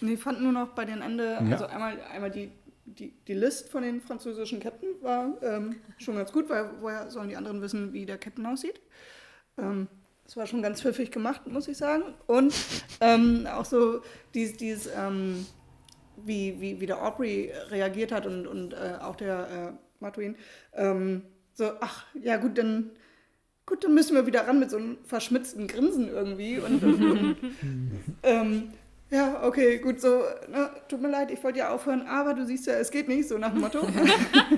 Nee, ich fand nur noch bei den Ende, Ja. also einmal, einmal die, die, die List von den französischen Captain war ähm, schon ganz gut, weil woher sollen die anderen wissen, wie der Captain aussieht? Ähm, das war schon ganz pfiffig gemacht, muss ich sagen. Und ähm, auch so dieses, dieses ähm, wie, wie, wie der Aubrey reagiert hat und, und äh, auch der äh, Matwin. Ähm, so, ach, ja gut, dann gut, dann müssen wir wieder ran mit so einem verschmitzten Grinsen irgendwie. Und, und, und ähm, ja, okay, gut, so, ne, tut mir leid, ich wollte ja aufhören, aber du siehst ja, es geht nicht, so nach dem Motto.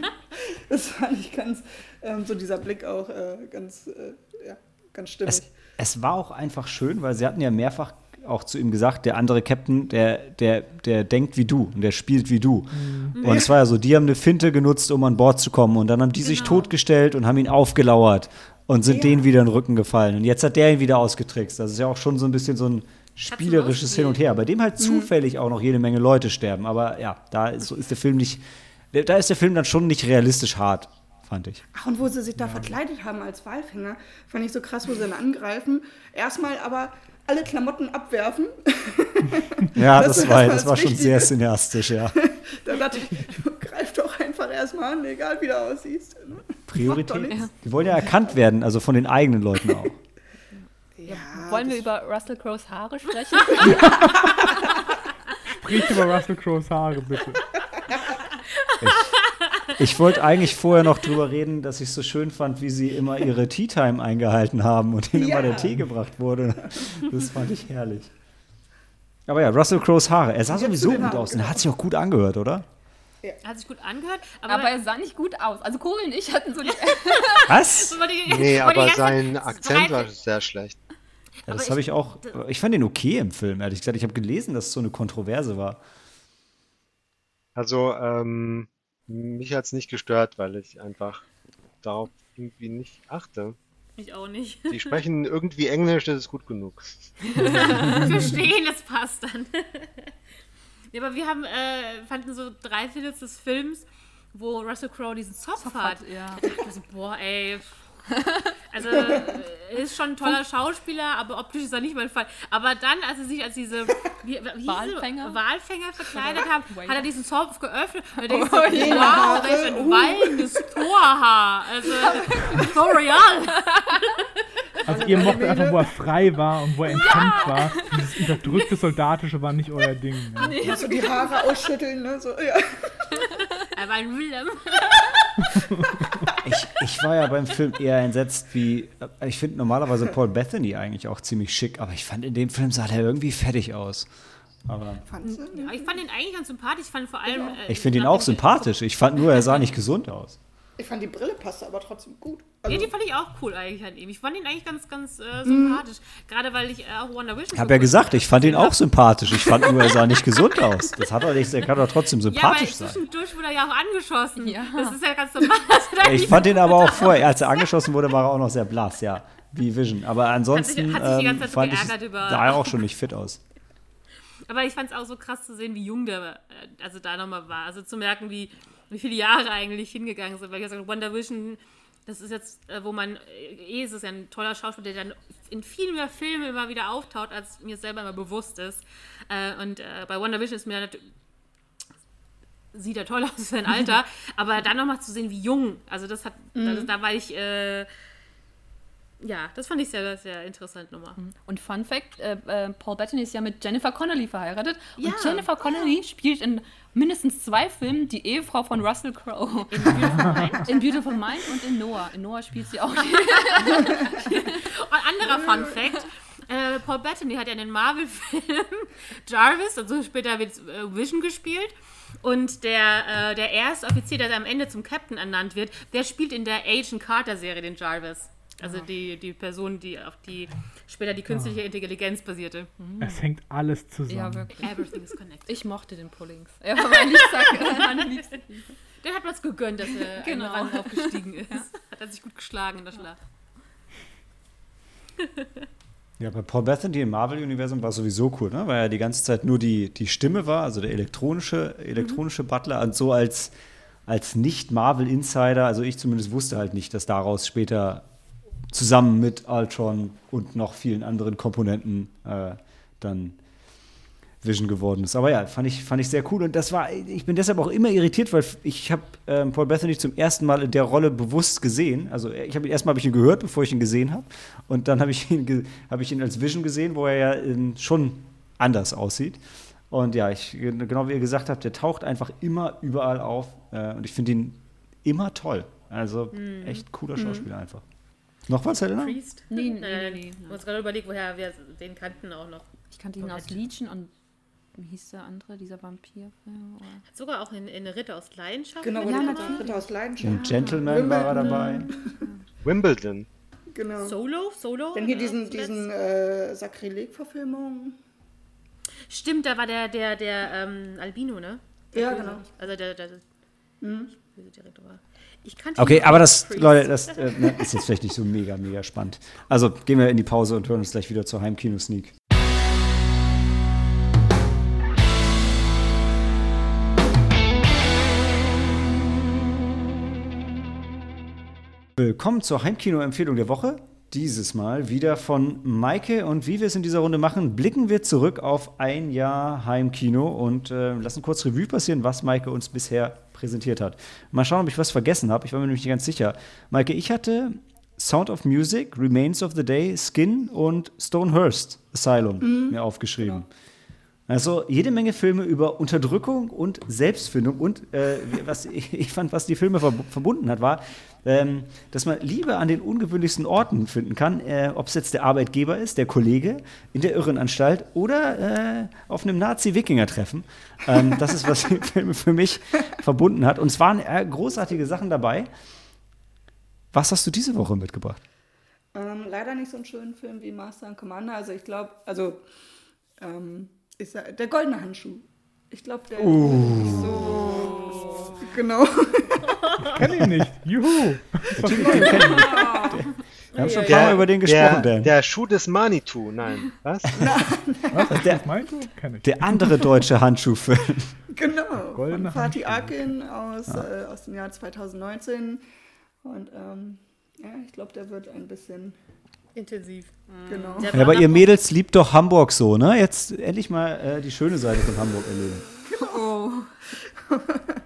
das fand ich ganz, ähm, so dieser Blick auch äh, ganz, äh, ja, ganz stimmig. Es, es war auch einfach schön, weil sie hatten ja mehrfach auch zu ihm gesagt, der andere Captain, der, der, der denkt wie du und der spielt wie du. Und es war ja so, die haben eine Finte genutzt, um an Bord zu kommen und dann haben die sich Genau. totgestellt und haben ihn aufgelauert und sind Ja. denen wieder in den Rücken gefallen. Und jetzt hat der ihn wieder ausgetrickst. Das ist ja auch schon so ein bisschen so ein spielerisches Hin und Her, bei dem halt zufällig auch noch jede Menge Leute sterben. Aber ja, da ist, so ist der Film nicht, da ist der Film dann schon nicht realistisch hart, fand ich. Ach, und wo sie sich da verkleidet haben als Walfänger, fand ich so krass, wo sie dann angreifen. Erstmal aber alle Klamotten abwerfen. Ja, Das das, war, das war schon sehr cineastisch, ja. Da dachte ich, greif doch einfach erstmal an, egal wie du aussiehst. Priorität. Die wollen ja erkannt werden, also von den eigenen Leuten auch. Ja, Wollen wir über Russell Crowes Haare sprechen? Sprich über Russell Crowes Haare, bitte. Ich wollte eigentlich vorher noch drüber reden, dass ich es so schön fand, wie sie immer ihre Tea Time eingehalten haben und ihnen Ja. immer der Tee gebracht wurde. Das fand ich herrlich. Aber ja, Russell Crowes Haare. Er sah Jetzt sowieso gut aus und er hat sich auch gut angehört, oder? Hat sich gut angehört. Aber, Aber er sah nicht gut aus. Also Kohl und ich hatten so die. Was? Nee, aber sein Akzent war sehr schlecht. Ja, das ich- habe ich auch. Ich fand den okay im Film, ehrlich gesagt. Ich habe gelesen, dass es so eine Kontroverse war. Also, ähm, mich hat's nicht gestört, weil ich einfach darauf irgendwie nicht achte. Ich auch nicht. Die sprechen irgendwie Englisch, das ist gut genug. Verstehen, das passt dann. ja, aber wir haben, äh, fanden so drei Viertel des Films, wo Russell Crowe diesen Zopf, hat. ja. Da dachte ich so, boah, ey. Also, äh, ist schon ein toller Schauspieler, aber optisch ist er nicht mein Fall. Aber dann, als er sich als diese wie, wie? Walfänger? Walfänger verkleidet hat, hat er diesen Zopf geöffnet. Und dann denkst du, Oh, ja. wow, welch ein wallendes Torhaar. Also, so real. Also ihr mochtet einfach, wo er frei war und wo er enthemmt war. Dieses unterdrückte Soldatische war nicht euer Ding. Ja. so die Haare ausschütteln, ne? So, ja. Er war ein Willem. Ich, ich war ja beim Film eher entsetzt, wie. Ich finde normalerweise Paul Bethany eigentlich auch ziemlich schick, aber ich fand in dem Film sah der irgendwie fertig aus. Aber? Ja, ich fand ihn eigentlich ganz sympathisch. Ich fand vor allem. äh, ich finde ihn auch sympathisch. Ich fand nur, er sah nicht gesund aus. Ich fand die Brille passte aber trotzdem gut. ja, Also, die fand ich auch cool eigentlich an ihm. Ich fand ihn eigentlich ganz, ganz äh, sympathisch. Gerade weil ich äh, auch Wonder Vision Ich so habe ja gut gesagt, ich fand ihn auch sympathisch. Ich fand nur, er sah nicht gesund aus. Das hat er nicht, er kann doch trotzdem Ja, aber sympathisch sein. zwischendurch wurde er ja auch angeschossen. Ja. Das ist ja ganz normal. Ich fand ihn aber auch vorher, als er angeschossen wurde, war er auch noch sehr blass, ja. Wie Vision. Aber ansonsten hat sich die ganze ähm, Zeit so fand ich, über- sah er auch schon nicht fit aus. Aber ich fand es auch so krass zu sehen, wie jung der äh, also da nochmal war. Also zu merken, wie, wie viele Jahre eigentlich hingegangen sind. Weil ich gesagt Wonder Vision, das ist jetzt, äh, wo man, äh, eh ist es ja ein toller Schauspieler, der dann in viel mehr Filmen immer wieder auftaucht, als mir selber immer bewusst ist. Äh, und bei Wonder Vision ist mir natürlich sieht er toll aus für sein Alter, aber dann nochmal zu sehen, wie jung, also das hat, da, da war ich, äh, ja, das fand ich sehr, sehr interessant nochmal. Und Fun Fact: äh, äh, Paul Bettany ist ja mit Jennifer Connelly verheiratet. Und Ja. Jennifer Connelly spielt in mindestens zwei Filmen die Ehefrau von Russell Crowe. In Beautiful Mind. In Beautiful Mind und in Noah. In Noah spielt sie auch. Und anderer Fun Fact. Äh, Paul Bettany hat ja in den Marvel-Filmen Jarvis, also später wird äh, Vision gespielt. Und der, äh, der erste Offizier, der am Ende zum Captain ernannt wird, der spielt in der Agent Carter-Serie den Jarvis. Also die, die Person, die auf die später die künstliche Intelligenz basierte. Es hängt alles zusammen. ja, wirklich. Everything is connected. Ich mochte den Pullings. Er war mein Liebster. Der hat was gegönnt, dass er Genau. Rang aufgestiegen ist. Hat er sich gut geschlagen in der Schlacht. Ja, bei Paul Bethany im Marvel-Universum war es sowieso cool, ne? weil er die ganze Zeit nur die, die Stimme war, also der elektronische, elektronische Butler. Und so als, als Nicht-Marvel-Insider, also ich zumindest wusste halt nicht, dass daraus später zusammen mit Ultron und noch vielen anderen Komponenten äh, dann Vision geworden ist. Aber ja, fand ich, fand ich sehr cool. Und das war, ich bin deshalb auch immer irritiert, weil ich habe ähm, Paul Bethany zum ersten Mal in der Rolle bewusst gesehen. Also ich habe ihn erstmal habe ich ihn gehört, bevor ich ihn gesehen habe. Und dann habe ich ihn habe ich ihn als Vision gesehen, wo er ja in, schon anders aussieht. Und ja, ich, genau wie ihr gesagt habt, der taucht einfach immer überall auf. Äh, und ich finde ihn immer toll. Also echt cooler Schauspieler einfach. Noch was, Helena? Priest? Nee, nee, nee, nee. Ich muss gerade überlegen, woher wir den kannten auch noch. Ich kannte ihn aus Legion und wie hieß der andere, dieser Vampirfilm? Oder? Sogar auch in, in Ritter aus Leidenschaft. genau, ja, natürlich. Ritter aus Leidenschaft. Im Gentleman war er dabei. Wimbledon. Genau. Solo? Solo? Dann hier diesen, diesen äh, Sakrileg-Verfilmung. Stimmt, da war der, der, der ähm, Albino, ne? Ja, genau. Also der, der, der Mhm. böse Direktor war. Ich kannte Okay, aber das, Priest. Leute, das äh, ne, ist jetzt vielleicht nicht so mega, mega spannend. Also gehen wir in die Pause und hören uns gleich wieder zur Heimkino-Sneak. Willkommen zur Heimkino-Empfehlung der Woche. Dieses Mal wieder von Maike. Und wie wir es in dieser Runde machen, blicken wir zurück auf ein Jahr Heimkino und äh, lassen kurz Revue passieren, was Maike uns bisher präsentiert hat. Mal schauen, ob ich was vergessen habe. Ich war mir nämlich nicht ganz sicher. Maike, ich hatte Sound of Music, Remains of the Day, Skin und Stonehurst Asylum mir aufgeschrieben. Also jede Menge Filme über Unterdrückung und Selbstfindung und äh, was ich, ich fand, was die Filme verb verbunden hat, war, ähm, dass man Liebe an den ungewöhnlichsten Orten finden kann, äh, ob es jetzt der Arbeitgeber ist, der Kollege in der Irrenanstalt oder äh, auf einem Nazi-Wikinger-Treffen. Ähm, das ist, was Filme für mich verbunden hat. Und es waren äh, großartige Sachen dabei. Was hast du diese Woche mitgebracht? Ähm, leider nicht so einen schönen Film wie Master and Commander. Also ich glaube, also ähm, ist ja, der goldene Handschuh. Ich glaube, der Uh. ist nicht so genau. Ich kenne ihn nicht. Juhu. Wir haben schon ein paar Mal über den gesprochen, der, Dan. der Schuh des Manitou. Nein, was? Was? Der-? Kenn ich. Der andere deutsche Handschuhfilm. genau. Goldene Von Fatih. Akin aus, äh, aus dem Jahr 2019. Und ähm, ja, ich glaube, der wird ein bisschen, Intensiv. genau. Der Ja, aber ihr Mädels liebt doch Hamburg so, ne? Jetzt endlich mal äh, die schöne Seite von Hamburg erleben.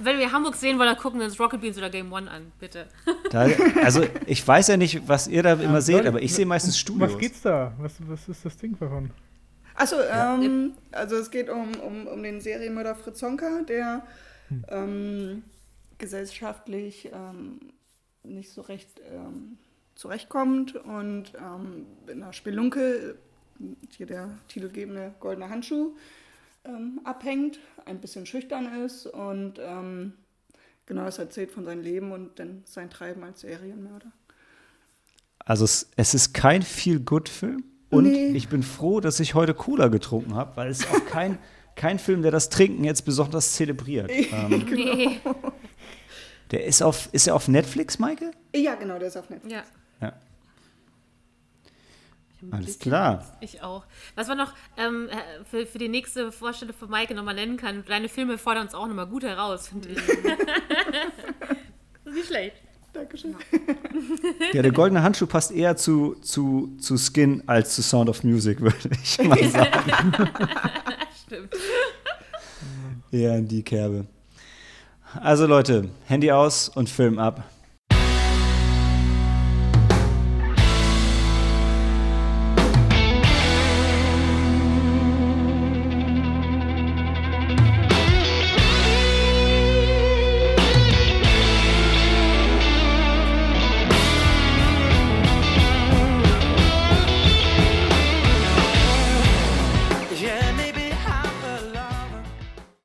Wenn wir Hamburg sehen wollen, dann gucken wir uns Rocket Beans oder Game One an, bitte. Da, also ich weiß ja nicht, was ihr da immer seht, Leute, aber ich sehe meistens Studios. was geht's da? Was, was ist das Ding davon? Achso, ähm, also es geht um, um, um den Serienmörder Fritz Honka, der ähm, gesellschaftlich ähm, nicht so recht ähm, zurechtkommt und ähm, in einer Spelunke, hier der titelgebende goldene Handschuh, ähm, abhängt, ein bisschen schüchtern ist und ähm, genau, es erzählt von seinem Leben und dann sein Treiben als Serienmörder. Also es, es ist kein Feel-Good-Film und Nee. ich bin froh, dass ich heute Cola getrunken habe, weil es ist auch kein, kein Film, der das Trinken jetzt besonders zelebriert. ähm, Nee. der ist auf, ist er auf Netflix, Michael? Ja, genau, der ist auf Netflix. Ja, Ja. Ein Alles bisschen klar. ich auch. Was man noch ähm, äh, für, für die nächste Vorstellung von Maike nochmal nennen kann, deine Filme fordern uns auch nochmal gut heraus, finde ich. das ist nicht schlecht. Dankeschön. Ja, der goldene Handschuh passt eher zu, zu, zu Skin als zu Sound of Music, würde ich mal sagen. Stimmt. Eher in die Kerbe. Also Leute, Handy aus und Film ab.